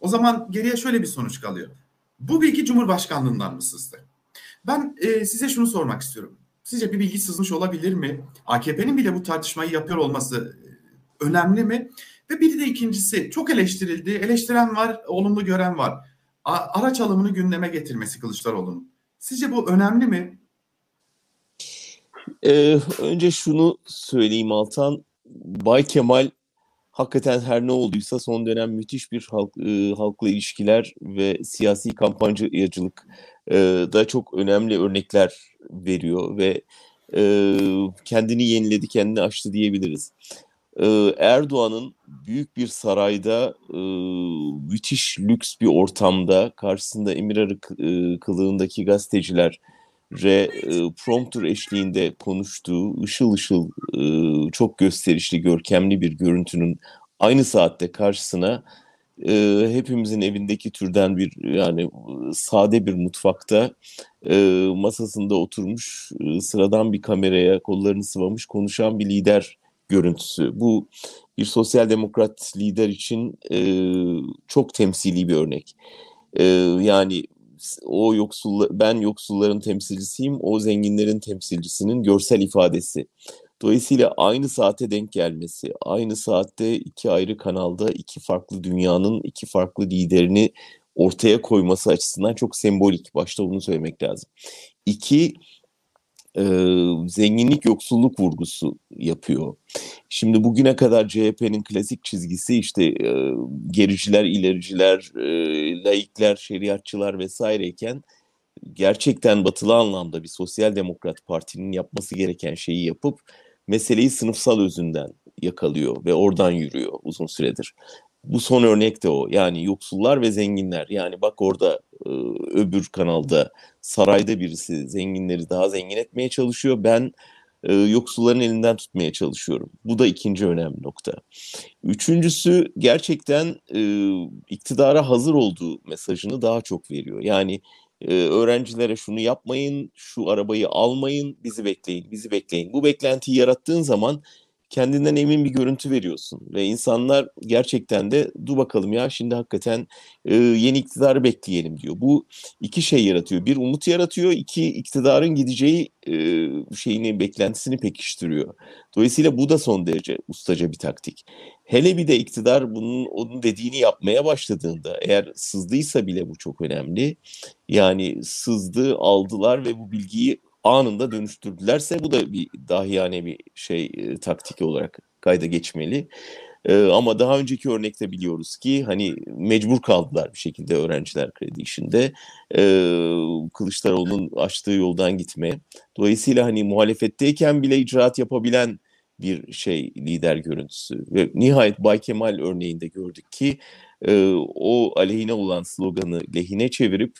Speaker 1: O zaman geriye şöyle bir sonuç kalıyor. Bu bilgi Cumhurbaşkanlığından mı sızdı? Ben e, size şunu sormak istiyorum. Sizce bir bilgi sızmış olabilir mi? AKP'nin bile bu tartışmayı yapıyor olması e, önemli mi? Ve bir de ikincisi çok eleştirildi. Eleştiren var, olumlu gören var. Araç alımını gündeme getirmesi Kılıçdaroğlu'nun. Sizce bu önemli mi?
Speaker 2: Ee, önce şunu söyleyeyim Altan. Bay Kemal hakikaten her ne olduysa son dönem müthiş bir halk, e, halkla ilişkiler ve siyasi kampanyacılık e, da çok önemli örnekler veriyor ve e, kendini yeniledi, kendini aştı diyebiliriz. E, Erdoğan'ın büyük bir sarayda e, müthiş lüks bir ortamda karşısında Emirarı e, kılığındaki gazeteciler re e, prompter eşliğinde konuştuğu ışıl ışıl e, çok gösterişli görkemli bir görüntünün aynı saatte karşısına e, hepimizin evindeki türden bir yani sade bir mutfakta e, masasında oturmuş e, sıradan bir kameraya kollarını sıvamış konuşan bir lider görüntüsü. Bu bir sosyal demokrat lider için e, çok temsili bir örnek. E, yani o yoksul ben yoksulların temsilcisiyim, o zenginlerin temsilcisinin görsel ifadesi. Dolayısıyla aynı saate denk gelmesi, aynı saatte iki ayrı kanalda iki farklı dünyanın iki farklı liderini ortaya koyması açısından çok sembolik. Başta bunu söylemek lazım. İki, e, zenginlik yoksulluk vurgusu yapıyor. Şimdi bugüne kadar CHP'nin klasik çizgisi işte e, gericiler, ilericiler, e, laikler, şeriatçılar vesaireyken gerçekten batılı anlamda bir sosyal demokrat partinin yapması gereken şeyi yapıp meseleyi sınıfsal özünden yakalıyor ve oradan yürüyor uzun süredir. Bu son örnek de o. Yani yoksullar ve zenginler. Yani bak orada e, öbür kanalda sarayda birisi zenginleri daha zengin etmeye çalışıyor. Ben e, yoksulların elinden tutmaya çalışıyorum. Bu da ikinci önemli nokta. Üçüncüsü gerçekten e, iktidara hazır olduğu mesajını daha çok veriyor. Yani e, öğrencilere şunu yapmayın, şu arabayı almayın, bizi bekleyin, bizi bekleyin. Bu beklentiyi yarattığın zaman kendinden emin bir görüntü veriyorsun ve insanlar gerçekten de dur bakalım ya şimdi hakikaten e, yeni iktidarı bekleyelim diyor. Bu iki şey yaratıyor. Bir umut yaratıyor, iki iktidarın gideceği e, şeyini beklentisini pekiştiriyor. Dolayısıyla bu da son derece ustaca bir taktik. Hele bir de iktidar bunun onun dediğini yapmaya başladığında eğer sızdıysa bile bu çok önemli. Yani sızdı, aldılar ve bu bilgiyi anında dönüştürdülerse bu da bir dahiyane bir şey e, taktik olarak kayda geçmeli. E, ama daha önceki örnekte biliyoruz ki hani mecbur kaldılar bir şekilde öğrenciler kredi işinde e, Kılıçdaroğlu'nun açtığı yoldan gitme. Dolayısıyla hani muhalefetteyken bile icraat yapabilen bir şey lider görüntüsü. Ve nihayet Bay Kemal örneğinde gördük ki e, o aleyhine olan sloganı lehine çevirip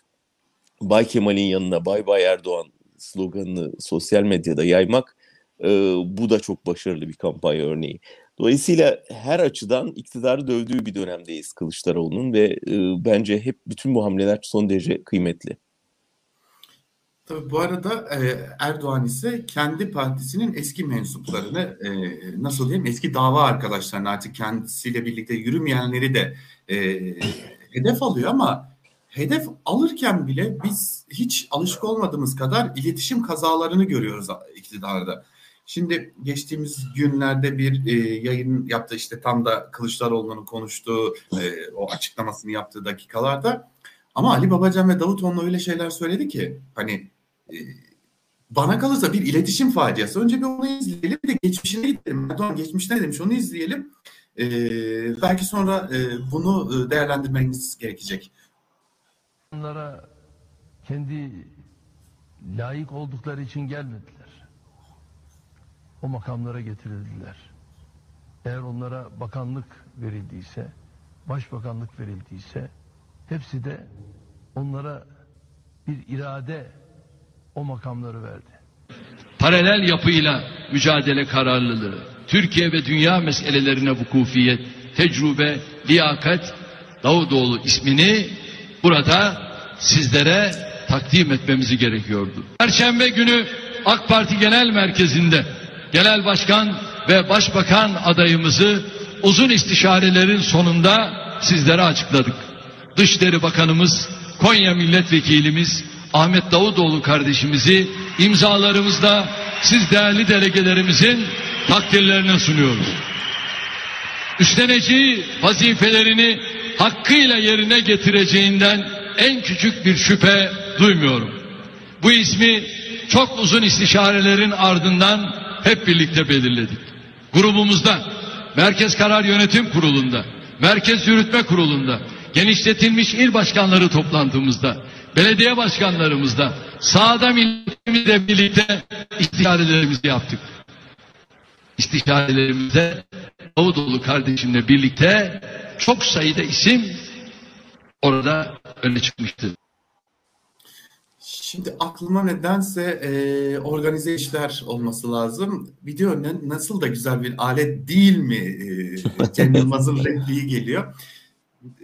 Speaker 2: Bay Kemal'in yanına Bay Bay Erdoğan sloganını sosyal medyada yaymak e, bu da çok başarılı bir kampanya örneği. Dolayısıyla her açıdan iktidarı dövdüğü bir dönemdeyiz Kılıçdaroğlu'nun ve e, bence hep bütün bu hamleler son derece kıymetli.
Speaker 1: Tabii bu arada e, Erdoğan ise kendi partisinin eski mensuplarını e, nasıl diyeyim eski dava arkadaşlarını artık kendisiyle birlikte yürümeyenleri de e, hedef alıyor ama hedef alırken bile biz hiç alışık olmadığımız kadar iletişim kazalarını görüyoruz iktidarda. Şimdi geçtiğimiz günlerde bir e, yayın yaptı işte tam da Kılıçdaroğlu'nun konuştuğu e, o açıklamasını yaptığı dakikalarda ama Ali Babacan ve Davutoğlu öyle şeyler söyledi ki hani e, bana kalırsa bir iletişim faciası. Önce bir onu izleyelim bir de geçmişine gidelim. Erdoğan geçmişte ne demiş onu izleyelim. E, belki sonra e, bunu e, değerlendirmemiz gerekecek
Speaker 5: onlara kendi layık oldukları için gelmediler. O makamlara getirildiler. Eğer onlara bakanlık verildiyse, başbakanlık verildiyse hepsi de onlara bir irade o makamları verdi.
Speaker 6: Paralel yapıyla mücadele kararlılığı, Türkiye ve dünya meselelerine vukufiyet, tecrübe, liyakat, Davutoğlu ismini burada sizlere takdim etmemizi gerekiyordu. Perşembe günü AK Parti Genel Merkezi'nde Genel Başkan ve Başbakan adayımızı uzun istişarelerin sonunda sizlere açıkladık. Dışişleri Bakanımız, Konya Milletvekilimiz Ahmet Davutoğlu kardeşimizi imzalarımızla siz değerli delegelerimizin takdirlerine sunuyoruz. Üstleneceği vazifelerini hakkıyla yerine getireceğinden en küçük bir şüphe duymuyorum. Bu ismi çok uzun istişarelerin ardından hep birlikte belirledik. Grubumuzda, Merkez Karar Yönetim Kurulu'nda, Merkez Yürütme Kurulu'nda, genişletilmiş il başkanları toplantımızda, belediye başkanlarımızda, sahada milletimizle birlikte istişarelerimizi yaptık. İstişarelerimizde Davutoğlu kardeşimle birlikte çok sayıda isim orada öne çıkmıştı.
Speaker 1: Şimdi aklıma nedense e, organize işler olması lazım. Video nasıl da güzel bir alet değil mi? E, Cem Yılmaz'ın repliği geliyor.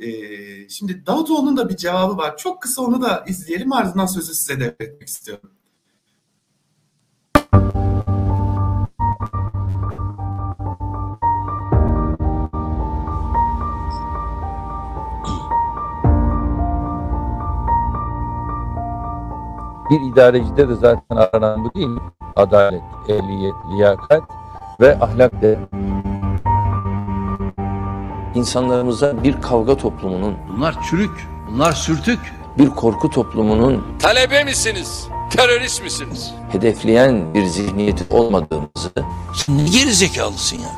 Speaker 1: E, şimdi Davutoğlu'nun da bir cevabı var. Çok kısa onu da izleyelim ardından sözü size devretmek istiyorum.
Speaker 7: Bir idarecide de zaten aranan bu değil mi? Adalet, ehliyet, liyakat ve ahlak de.
Speaker 8: İnsanlarımıza bir kavga toplumunun,
Speaker 6: Bunlar çürük, bunlar sürtük.
Speaker 8: bir korku toplumunun
Speaker 6: Talebe misiniz? Terörist misiniz?
Speaker 8: hedefleyen bir zihniyeti olmadığımızı,
Speaker 6: Sen ne gerizekalısın ya?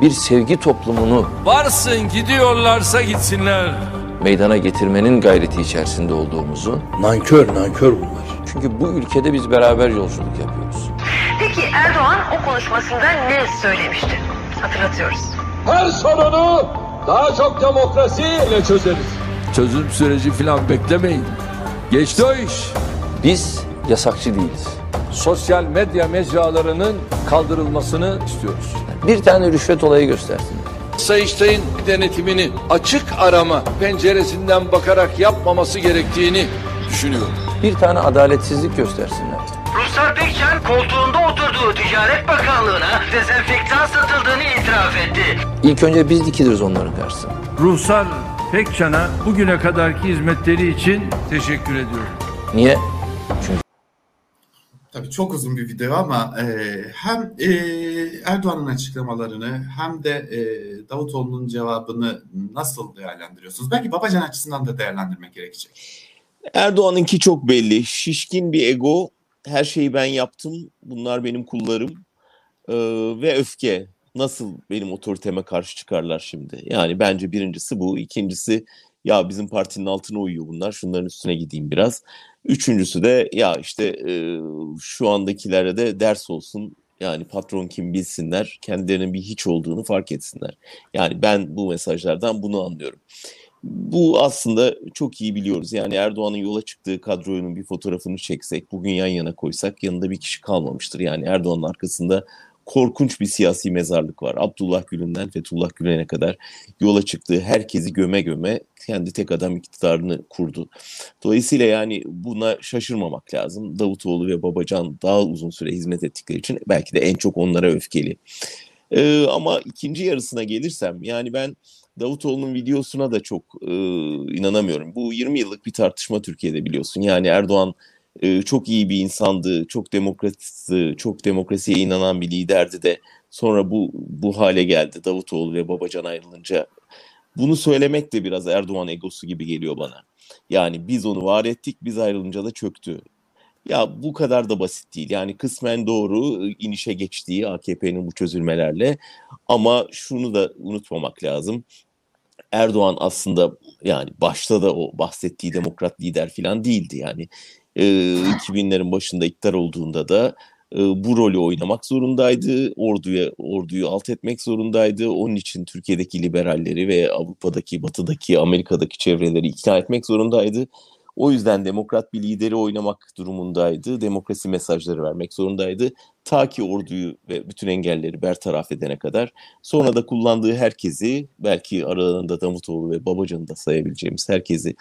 Speaker 8: bir sevgi toplumunu
Speaker 6: Varsın gidiyorlarsa gitsinler.
Speaker 8: meydana getirmenin gayreti içerisinde olduğumuzu,
Speaker 6: Nankör nankör bunlar.
Speaker 8: çünkü bu ülkede biz beraber yolculuk yapıyoruz.
Speaker 9: Peki Erdoğan o konuşmasında ne söylemişti? Hatırlatıyoruz.
Speaker 6: Her sorunu daha çok demokrasiyle çözeriz. Çözüm süreci falan beklemeyin. Geçti o iş.
Speaker 8: Biz yasakçı değiliz.
Speaker 6: Sosyal medya mecralarının kaldırılmasını istiyoruz.
Speaker 8: Bir tane rüşvet olayı göstersinler.
Speaker 6: Sayıştay'ın denetimini açık arama penceresinden bakarak yapmaması gerektiğini düşünüyorum.
Speaker 8: Bir tane adaletsizlik göstersinler.
Speaker 9: Ruslar Pekcan koltuğunda oturduğu Ticaret Bakanlığı'na dezenfektan satıldığını itiraf etti.
Speaker 8: İlk önce biz dikiliriz onların karşısına.
Speaker 5: Ruhsar Pekcan'a bugüne kadarki hizmetleri için teşekkür ediyorum.
Speaker 8: Niye?
Speaker 1: Tabii çok uzun bir video ama e, hem e, Erdoğan'ın açıklamalarını hem de e, Davutoğlu'nun cevabını nasıl değerlendiriyorsunuz? Belki Babacan açısından da değerlendirmek gerekecek.
Speaker 2: Erdoğan'ınki çok belli. Şişkin bir ego. Her şeyi ben yaptım. Bunlar benim kullarım. Ee, ve öfke. Nasıl benim otoriteme karşı çıkarlar şimdi? Yani bence birincisi bu. İkincisi ya bizim partinin altına uyuyor bunlar. Şunların üstüne gideyim biraz. Üçüncüsü de ya işte e, şu andakilere de ders olsun. Yani patron kim bilsinler. Kendilerinin bir hiç olduğunu fark etsinler. Yani ben bu mesajlardan bunu anlıyorum. Bu aslında çok iyi biliyoruz. Yani Erdoğan'ın yola çıktığı kadronun bir fotoğrafını çeksek, bugün yan yana koysak yanında bir kişi kalmamıştır. Yani Erdoğan'ın arkasında korkunç bir siyasi mezarlık var. Abdullah Gül'ünden Fethullah Gülen'e kadar yola çıktığı herkesi göme göme kendi tek adam iktidarını kurdu. Dolayısıyla yani buna şaşırmamak lazım. Davutoğlu ve Babacan daha uzun süre hizmet ettikleri için belki de en çok onlara öfkeli. Ee, ama ikinci yarısına gelirsem yani ben Davutoğlu'nun videosuna da çok e, inanamıyorum. Bu 20 yıllık bir tartışma Türkiye'de biliyorsun. Yani Erdoğan e, çok iyi bir insandı, çok demokratistı, çok demokrasiye inanan bir liderdi de sonra bu bu hale geldi Davutoğlu ve Babacan ayrılınca. Bunu söylemek de biraz Erdoğan egosu gibi geliyor bana. Yani biz onu var ettik, biz ayrılınca da çöktü. Ya bu kadar da basit değil. Yani kısmen doğru inişe geçtiği AKP'nin bu çözülmelerle ama şunu da unutmamak lazım. Erdoğan aslında yani başta da o bahsettiği demokrat lider falan değildi yani. E, 2000'lerin başında iktidar olduğunda da e, bu rolü oynamak zorundaydı. Orduya orduyu alt etmek zorundaydı. Onun için Türkiye'deki liberalleri ve Avrupa'daki, Batı'daki, Amerika'daki çevreleri ikna etmek zorundaydı. O yüzden demokrat bir lideri oynamak durumundaydı. Demokrasi mesajları vermek zorundaydı. Ta ki orduyu ve bütün engelleri bertaraf edene kadar. Sonra da kullandığı herkesi, belki aralarında Davutoğlu ve Babacan'ı da sayabileceğimiz herkesi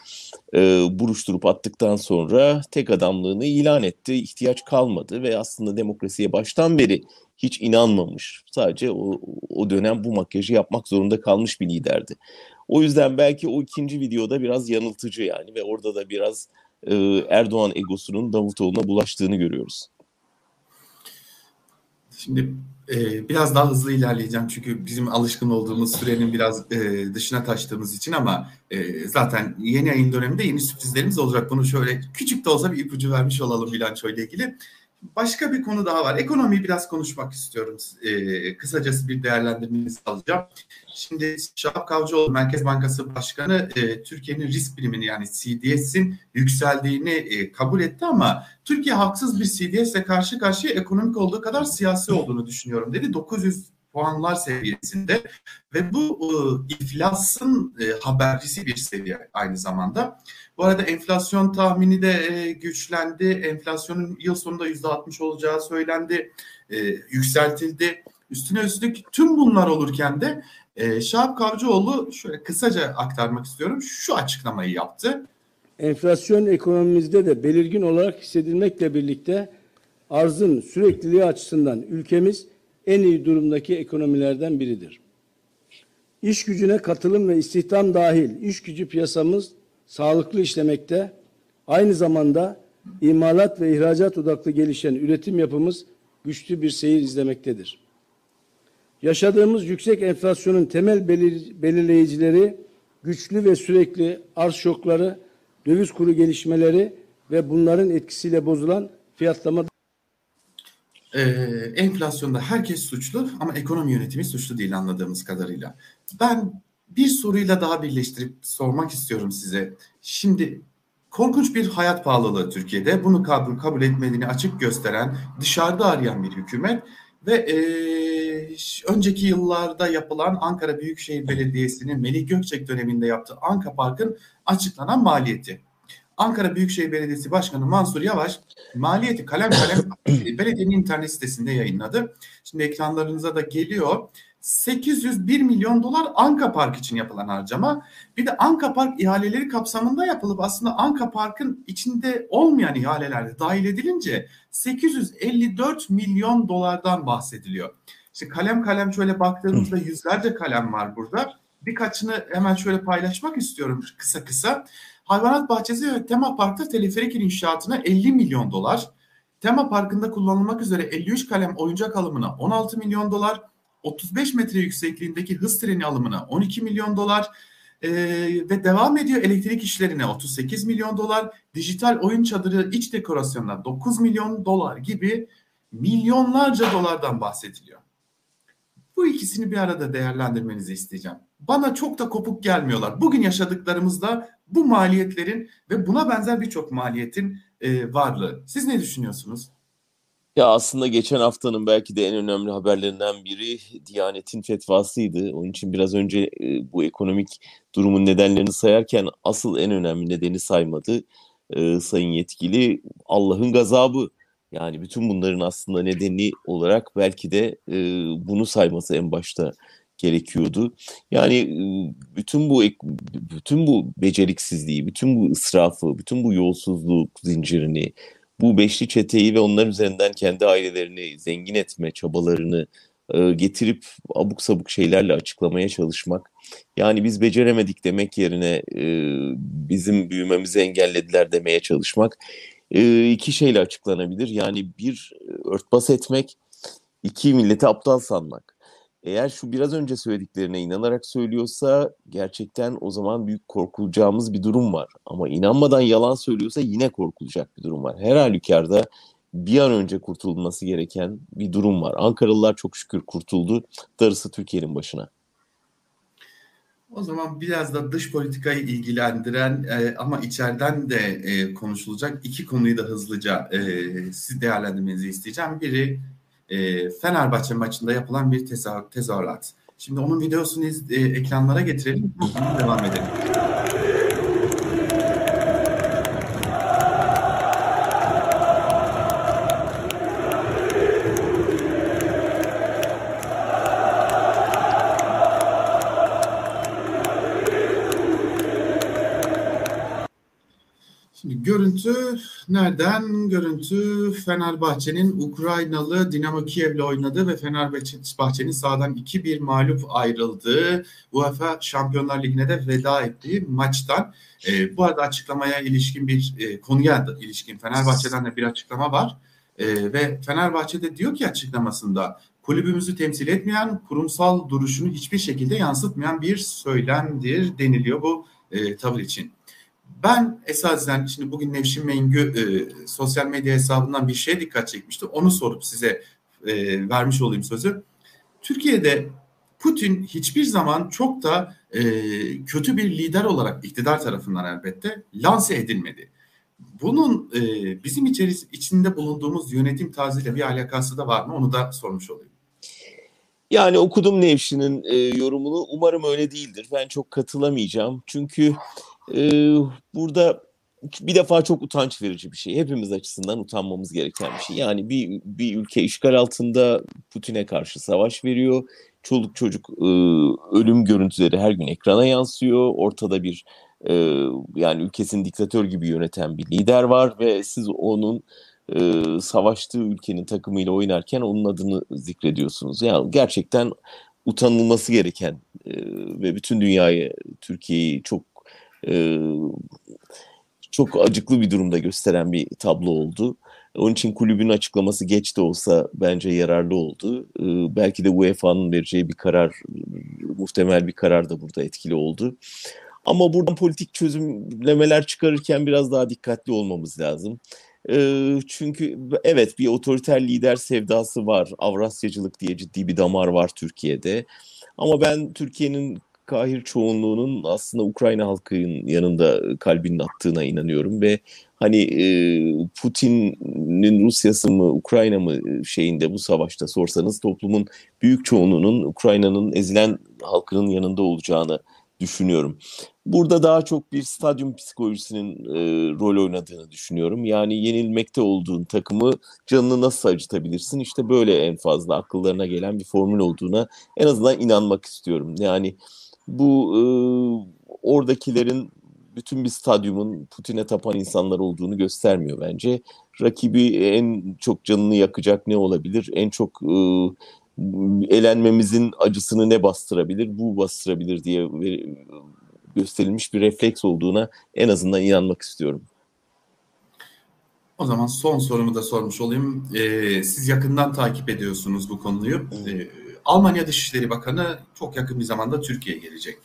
Speaker 2: e, buruşturup attıktan sonra tek adamlığını ilan etti. İhtiyaç kalmadı ve aslında demokrasiye baştan beri hiç inanmamış. Sadece o, o dönem bu makyajı yapmak zorunda kalmış bir liderdi. O yüzden belki o ikinci videoda biraz yanıltıcı yani ve orada da biraz e, Erdoğan egosunun Davutoğlu'na bulaştığını görüyoruz.
Speaker 1: Şimdi e, biraz daha hızlı ilerleyeceğim çünkü bizim alışkın olduğumuz sürenin biraz e, dışına taştığımız için ama e, zaten yeni yayın döneminde yeni sürprizlerimiz olacak. Bunu şöyle küçük de olsa bir ipucu vermiş olalım bilanço ile ilgili. Başka bir konu daha var. Ekonomiyi biraz konuşmak istiyorum. E, kısacası bir değerlendirmenizi alacağım. Şimdi Şahap Kavcıoğlu Merkez Bankası Başkanı e, Türkiye'nin risk primini yani CDS'in yükseldiğini e, kabul etti ama Türkiye haksız bir CDS ile karşı karşıya ekonomik olduğu kadar siyasi olduğunu düşünüyorum dedi. 900 puanlar seviyesinde ve bu e, iflasın e, habercisi bir seviye aynı zamanda. Bu arada enflasyon tahmini de e, güçlendi. Enflasyonun yıl sonunda %60 olacağı söylendi, yükseltildi. Üstüne üstlük tüm bunlar olurken de e, Şahap Kavcıoğlu şöyle kısaca aktarmak istiyorum. Şu açıklamayı yaptı.
Speaker 10: Enflasyon ekonomimizde de belirgin olarak hissedilmekle birlikte arzın sürekliliği açısından ülkemiz en iyi durumdaki ekonomilerden biridir. İş gücüne katılım ve istihdam dahil iş gücü piyasamız sağlıklı işlemekte. Aynı zamanda imalat ve ihracat odaklı gelişen üretim yapımız güçlü bir seyir izlemektedir. Yaşadığımız yüksek enflasyonun temel belir belirleyicileri güçlü ve sürekli arz şokları, döviz kuru gelişmeleri ve bunların etkisiyle bozulan fiyatlama
Speaker 1: ee, enflasyonda herkes suçlu ama ekonomi yönetimi suçlu değil anladığımız kadarıyla. Ben bir soruyla daha birleştirip sormak istiyorum size. Şimdi korkunç bir hayat pahalılığı Türkiye'de. Bunu kabul, kabul etmediğini açık gösteren, dışarıda arayan bir hükümet ve e, önceki yıllarda yapılan Ankara Büyükşehir Belediyesi'nin Melih Gökçek döneminde yaptığı Anka Park'ın açıklanan maliyeti. Ankara Büyükşehir Belediyesi Başkanı Mansur Yavaş maliyeti kalem kalem belediyenin internet sitesinde yayınladı. Şimdi ekranlarınıza da geliyor. 801 milyon dolar Anka Park için yapılan harcama. Bir de Anka Park ihaleleri kapsamında yapılıp aslında Anka Park'ın içinde olmayan ihalelerde dahil edilince 854 milyon dolardan bahsediliyor. İşte kalem kalem şöyle baktığımızda yüzlerce kalem var burada. Birkaçını hemen şöyle paylaşmak istiyorum kısa kısa. Hayvanat bahçesi ve tema parkta teleferik inşaatına 50 milyon dolar. Tema parkında kullanılmak üzere 53 kalem oyuncak alımına 16 milyon dolar. 35 metre yüksekliğindeki hız treni alımına 12 milyon dolar ee, ve devam ediyor elektrik işlerine 38 milyon dolar, dijital oyun çadırı iç dekorasyonuna 9 milyon dolar gibi milyonlarca dolardan bahsediliyor. Bu ikisini bir arada değerlendirmenizi isteyeceğim. Bana çok da kopuk gelmiyorlar. Bugün yaşadıklarımızda bu maliyetlerin ve buna benzer birçok maliyetin e, varlığı. Siz ne düşünüyorsunuz?
Speaker 2: Ya aslında geçen haftanın belki de en önemli haberlerinden biri Diyanet'in fetvasıydı. Onun için biraz önce e, bu ekonomik durumun nedenlerini sayarken asıl en önemli nedeni saymadı. E, sayın yetkili Allah'ın gazabı. Yani bütün bunların aslında nedeni olarak belki de e, bunu sayması en başta gerekiyordu. Yani bütün bu bütün bu beceriksizliği, bütün bu israfı, bütün bu yolsuzluk zincirini, bu beşli çeteyi ve onların üzerinden kendi ailelerini zengin etme çabalarını e, getirip abuk sabuk şeylerle açıklamaya çalışmak. Yani biz beceremedik demek yerine e, bizim büyümemizi engellediler demeye çalışmak e, iki şeyle açıklanabilir. Yani bir örtbas etmek, iki milleti aptal sanmak. Eğer şu biraz önce söylediklerine inanarak söylüyorsa gerçekten o zaman büyük korkulacağımız bir durum var. Ama inanmadan yalan söylüyorsa yine korkulacak bir durum var. Her halükarda bir an önce kurtulması gereken bir durum var. Ankaralılar çok şükür kurtuldu. Darısı Türkiye'nin başına.
Speaker 1: O zaman biraz da dış politikayı ilgilendiren e, ama içeriden de e, konuşulacak iki konuyu da hızlıca e, siz değerlendirmenizi isteyeceğim. Biri e, Fenerbahçe maçında yapılan bir tezahürat. Şimdi onun videosunu iz, e, ekranlara getirelim. Devam edelim. Nereden? Görüntü Fenerbahçe'nin Ukraynalı Dinamo Kiev'le oynadığı ve Fenerbahçe'nin sağdan 2-1 mağlup ayrıldığı UEFA Şampiyonlar Ligi'ne de veda ettiği maçtan. E, bu arada açıklamaya ilişkin bir e, konuya da ilişkin Fenerbahçe'den de bir açıklama var. E, ve Fenerbahçe'de diyor ki açıklamasında kulübümüzü temsil etmeyen, kurumsal duruşunu hiçbir şekilde yansıtmayan bir söylemdir deniliyor bu e, tavır için. Ben esasen şimdi bugün Nevşin Mengü e, sosyal medya hesabından bir şeye dikkat çekmişti. Onu sorup size e, vermiş olayım sözü. Türkiye'de Putin hiçbir zaman çok da e, kötü bir lider olarak iktidar tarafından elbette lanse edilmedi. Bunun e, bizim içeris içinde bulunduğumuz yönetim tarzıyla bir alakası da var mı? Onu da sormuş olayım.
Speaker 2: Yani okudum Nevşin'in e, yorumunu. Umarım öyle değildir. Ben çok katılamayacağım. Çünkü e, burada bir defa çok utanç verici bir şey. Hepimiz açısından utanmamız gereken bir şey. Yani bir, bir ülke işgal altında Putin'e karşı savaş veriyor. Çoluk çocuk e, ölüm görüntüleri her gün ekrana yansıyor. Ortada bir e, yani ülkesini diktatör gibi yöneten bir lider var ve siz onun e, savaştığı ülkenin takımıyla oynarken onun adını zikrediyorsunuz. Yani gerçekten utanılması gereken e, ve bütün dünyayı, Türkiye'yi çok e, çok acıklı bir durumda gösteren bir tablo oldu. Onun için kulübün açıklaması geç de olsa bence yararlı oldu. Ee, belki de UEFA'nın vereceği bir karar, muhtemel bir karar da burada etkili oldu. Ama buradan politik çözümlemeler çıkarırken biraz daha dikkatli olmamız lazım. Ee, çünkü evet bir otoriter lider sevdası var. Avrasyacılık diye ciddi bir damar var Türkiye'de. Ama ben Türkiye'nin kahir çoğunluğunun aslında Ukrayna halkının yanında kalbinin attığına inanıyorum ve hani e, Putin'in Rusya'sı mı Ukrayna mı şeyinde bu savaşta sorsanız toplumun büyük çoğunluğunun Ukrayna'nın ezilen halkının yanında olacağını düşünüyorum. Burada daha çok bir stadyum psikolojisinin e, rol oynadığını düşünüyorum. Yani yenilmekte olduğun takımı canını nasıl acıtabilirsin? İşte böyle en fazla akıllarına gelen bir formül olduğuna en azından inanmak istiyorum. Yani bu e, oradakilerin bütün bir stadyumun Putin'e tapan insanlar olduğunu göstermiyor bence. Rakibi en çok canını yakacak ne olabilir? En çok e, elenmemizin acısını ne bastırabilir? Bu bastırabilir diye gösterilmiş bir refleks olduğuna en azından inanmak istiyorum.
Speaker 1: O zaman son sorumu da sormuş olayım. Ee, siz yakından takip ediyorsunuz bu konuyu. Ee, Almanya Dışişleri Bakanı çok yakın bir zamanda Türkiye'ye gelecek.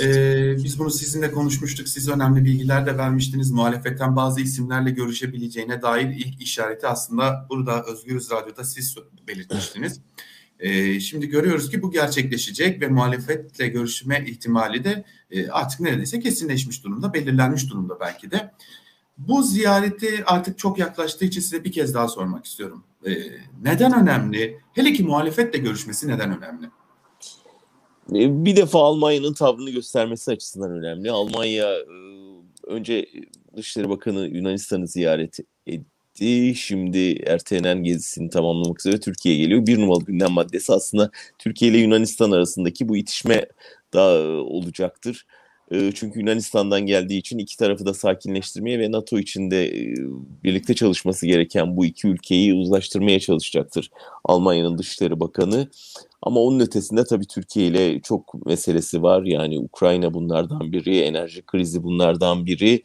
Speaker 1: Ee, biz bunu sizinle konuşmuştuk. Siz önemli bilgiler de vermiştiniz. Muhalefetten bazı isimlerle görüşebileceğine dair ilk işareti aslında burada Özgürüz Radyo'da siz belirtmiştiniz. Ee, şimdi görüyoruz ki bu gerçekleşecek ve muhalefetle görüşme ihtimali de e, artık neredeyse kesinleşmiş durumda, belirlenmiş durumda belki de. Bu ziyareti artık çok yaklaştığı için size bir kez daha sormak istiyorum. Ee, neden önemli? Hele ki muhalefetle görüşmesi neden önemli?
Speaker 2: Ee, bir defa Almanya'nın tavrını göstermesi açısından önemli. Almanya e, önce Dışişleri Bakanı Yunanistan'ı ziyaret etti. Şimdi ertelenen gezisini tamamlamak üzere Türkiye'ye geliyor. Bir numaralı gündem maddesi aslında Türkiye ile Yunanistan arasındaki bu itişme daha e, olacaktır. Çünkü Yunanistan'dan geldiği için iki tarafı da sakinleştirmeye ve NATO içinde birlikte çalışması gereken bu iki ülkeyi uzlaştırmaya çalışacaktır Almanya'nın Dışişleri Bakanı. Ama onun ötesinde tabii Türkiye ile çok meselesi var. Yani Ukrayna bunlardan biri, enerji krizi bunlardan biri.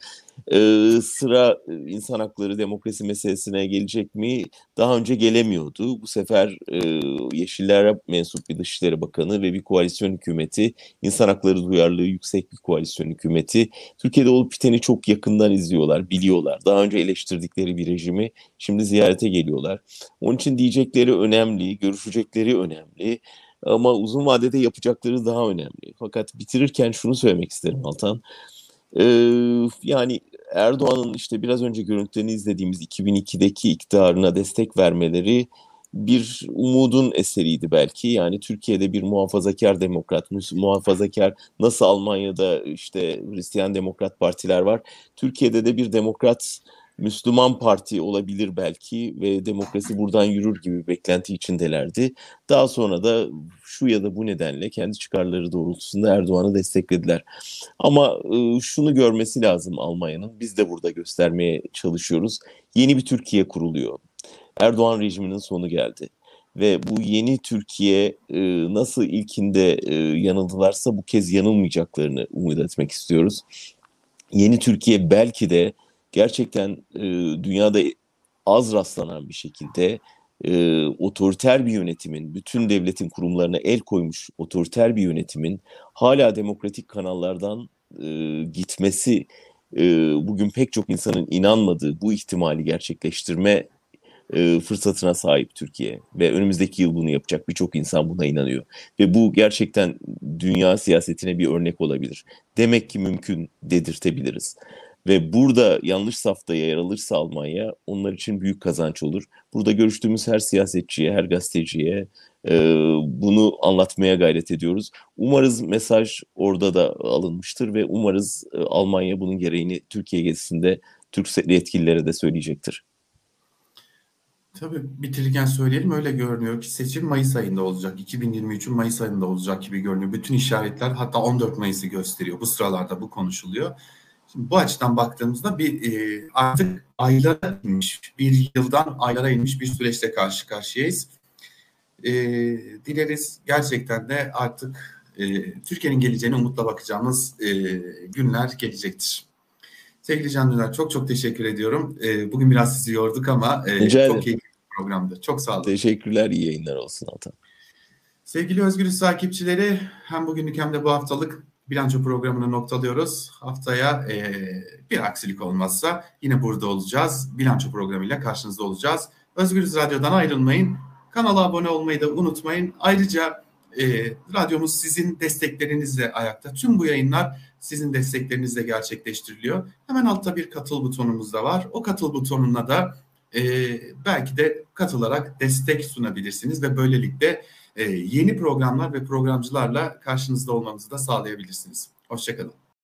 Speaker 2: Ee, sıra insan hakları, demokrasi meselesine gelecek mi? Daha önce gelemiyordu. Bu sefer e, Yeşillere mensup bir Dışişleri Bakanı ve bir koalisyon hükümeti, insan hakları duyarlılığı yüksek bir koalisyon hükümeti. Türkiye'de olup biteni çok yakından izliyorlar, biliyorlar. Daha önce eleştirdikleri bir rejimi şimdi ziyarete geliyorlar. Onun için diyecekleri önemli, görüşecekleri önemli. Ama uzun vadede yapacakları daha önemli. Fakat bitirirken şunu söylemek isterim Altan. Ee, yani Erdoğan'ın işte biraz önce görüntülerini izlediğimiz 2002'deki iktidarına destek vermeleri bir umudun eseriydi belki. Yani Türkiye'de bir muhafazakar demokrat, muhafazakar nasıl Almanya'da işte Hristiyan demokrat partiler var. Türkiye'de de bir demokrat Müslüman parti olabilir belki ve demokrasi buradan yürür gibi beklenti içindelerdi. Daha sonra da şu ya da bu nedenle kendi çıkarları doğrultusunda Erdoğan'ı desteklediler. Ama e, şunu görmesi lazım Almanya'nın. Biz de burada göstermeye çalışıyoruz. Yeni bir Türkiye kuruluyor. Erdoğan rejiminin sonu geldi. Ve bu yeni Türkiye e, nasıl ilkinde e, yanıldılarsa bu kez yanılmayacaklarını umut etmek istiyoruz. Yeni Türkiye belki de gerçekten e, dünyada az rastlanan bir şekilde e, otoriter bir yönetimin, bütün devletin kurumlarına el koymuş otoriter bir yönetimin hala demokratik kanallardan e, gitmesi e, bugün pek çok insanın inanmadığı bu ihtimali gerçekleştirme e, fırsatına sahip Türkiye ve önümüzdeki yıl bunu yapacak birçok insan buna inanıyor ve bu gerçekten dünya siyasetine bir örnek olabilir. Demek ki mümkün dedirtebiliriz. Ve burada yanlış safta yer alırsa Almanya onlar için büyük kazanç olur. Burada görüştüğümüz her siyasetçiye, her gazeteciye e, bunu anlatmaya gayret ediyoruz. Umarız mesaj orada da alınmıştır ve umarız e, Almanya bunun gereğini Türkiye gezisinde Türk yetkililere de söyleyecektir.
Speaker 1: Tabii bitirirken söyleyelim öyle görünüyor ki seçim Mayıs ayında olacak. 2023'ün Mayıs ayında olacak gibi görünüyor. Bütün işaretler hatta 14 Mayıs'ı gösteriyor. Bu sıralarda bu konuşuluyor. Şimdi bu açıdan baktığımızda bir e, artık aylara inmiş, bir yıldan aylara inmiş bir süreçte karşı karşıyayız. E, dileriz gerçekten de artık e, Türkiye'nin geleceğine umutla bakacağımız e, günler gelecektir. Sevgili Can Düner çok çok teşekkür ediyorum. E, bugün biraz sizi yorduk ama e, çok iyi bir programdı. Çok sağ olun.
Speaker 2: Teşekkürler, iyi yayınlar olsun Altan.
Speaker 1: Sevgili Özgürüz takipçileri hem bugünlük hem de bu haftalık bilanço programını noktalıyoruz. Haftaya e, bir aksilik olmazsa yine burada olacağız. Bilanço programıyla karşınızda olacağız. Özgürüz Radyo'dan ayrılmayın. Kanala abone olmayı da unutmayın. Ayrıca e, radyomuz sizin desteklerinizle ayakta. Tüm bu yayınlar sizin desteklerinizle gerçekleştiriliyor. Hemen altta bir katıl butonumuz da var. O katıl butonuna da e, belki de katılarak destek sunabilirsiniz ve böylelikle yeni programlar ve programcılarla karşınızda olmamızı da sağlayabilirsiniz. Hoşçakalın.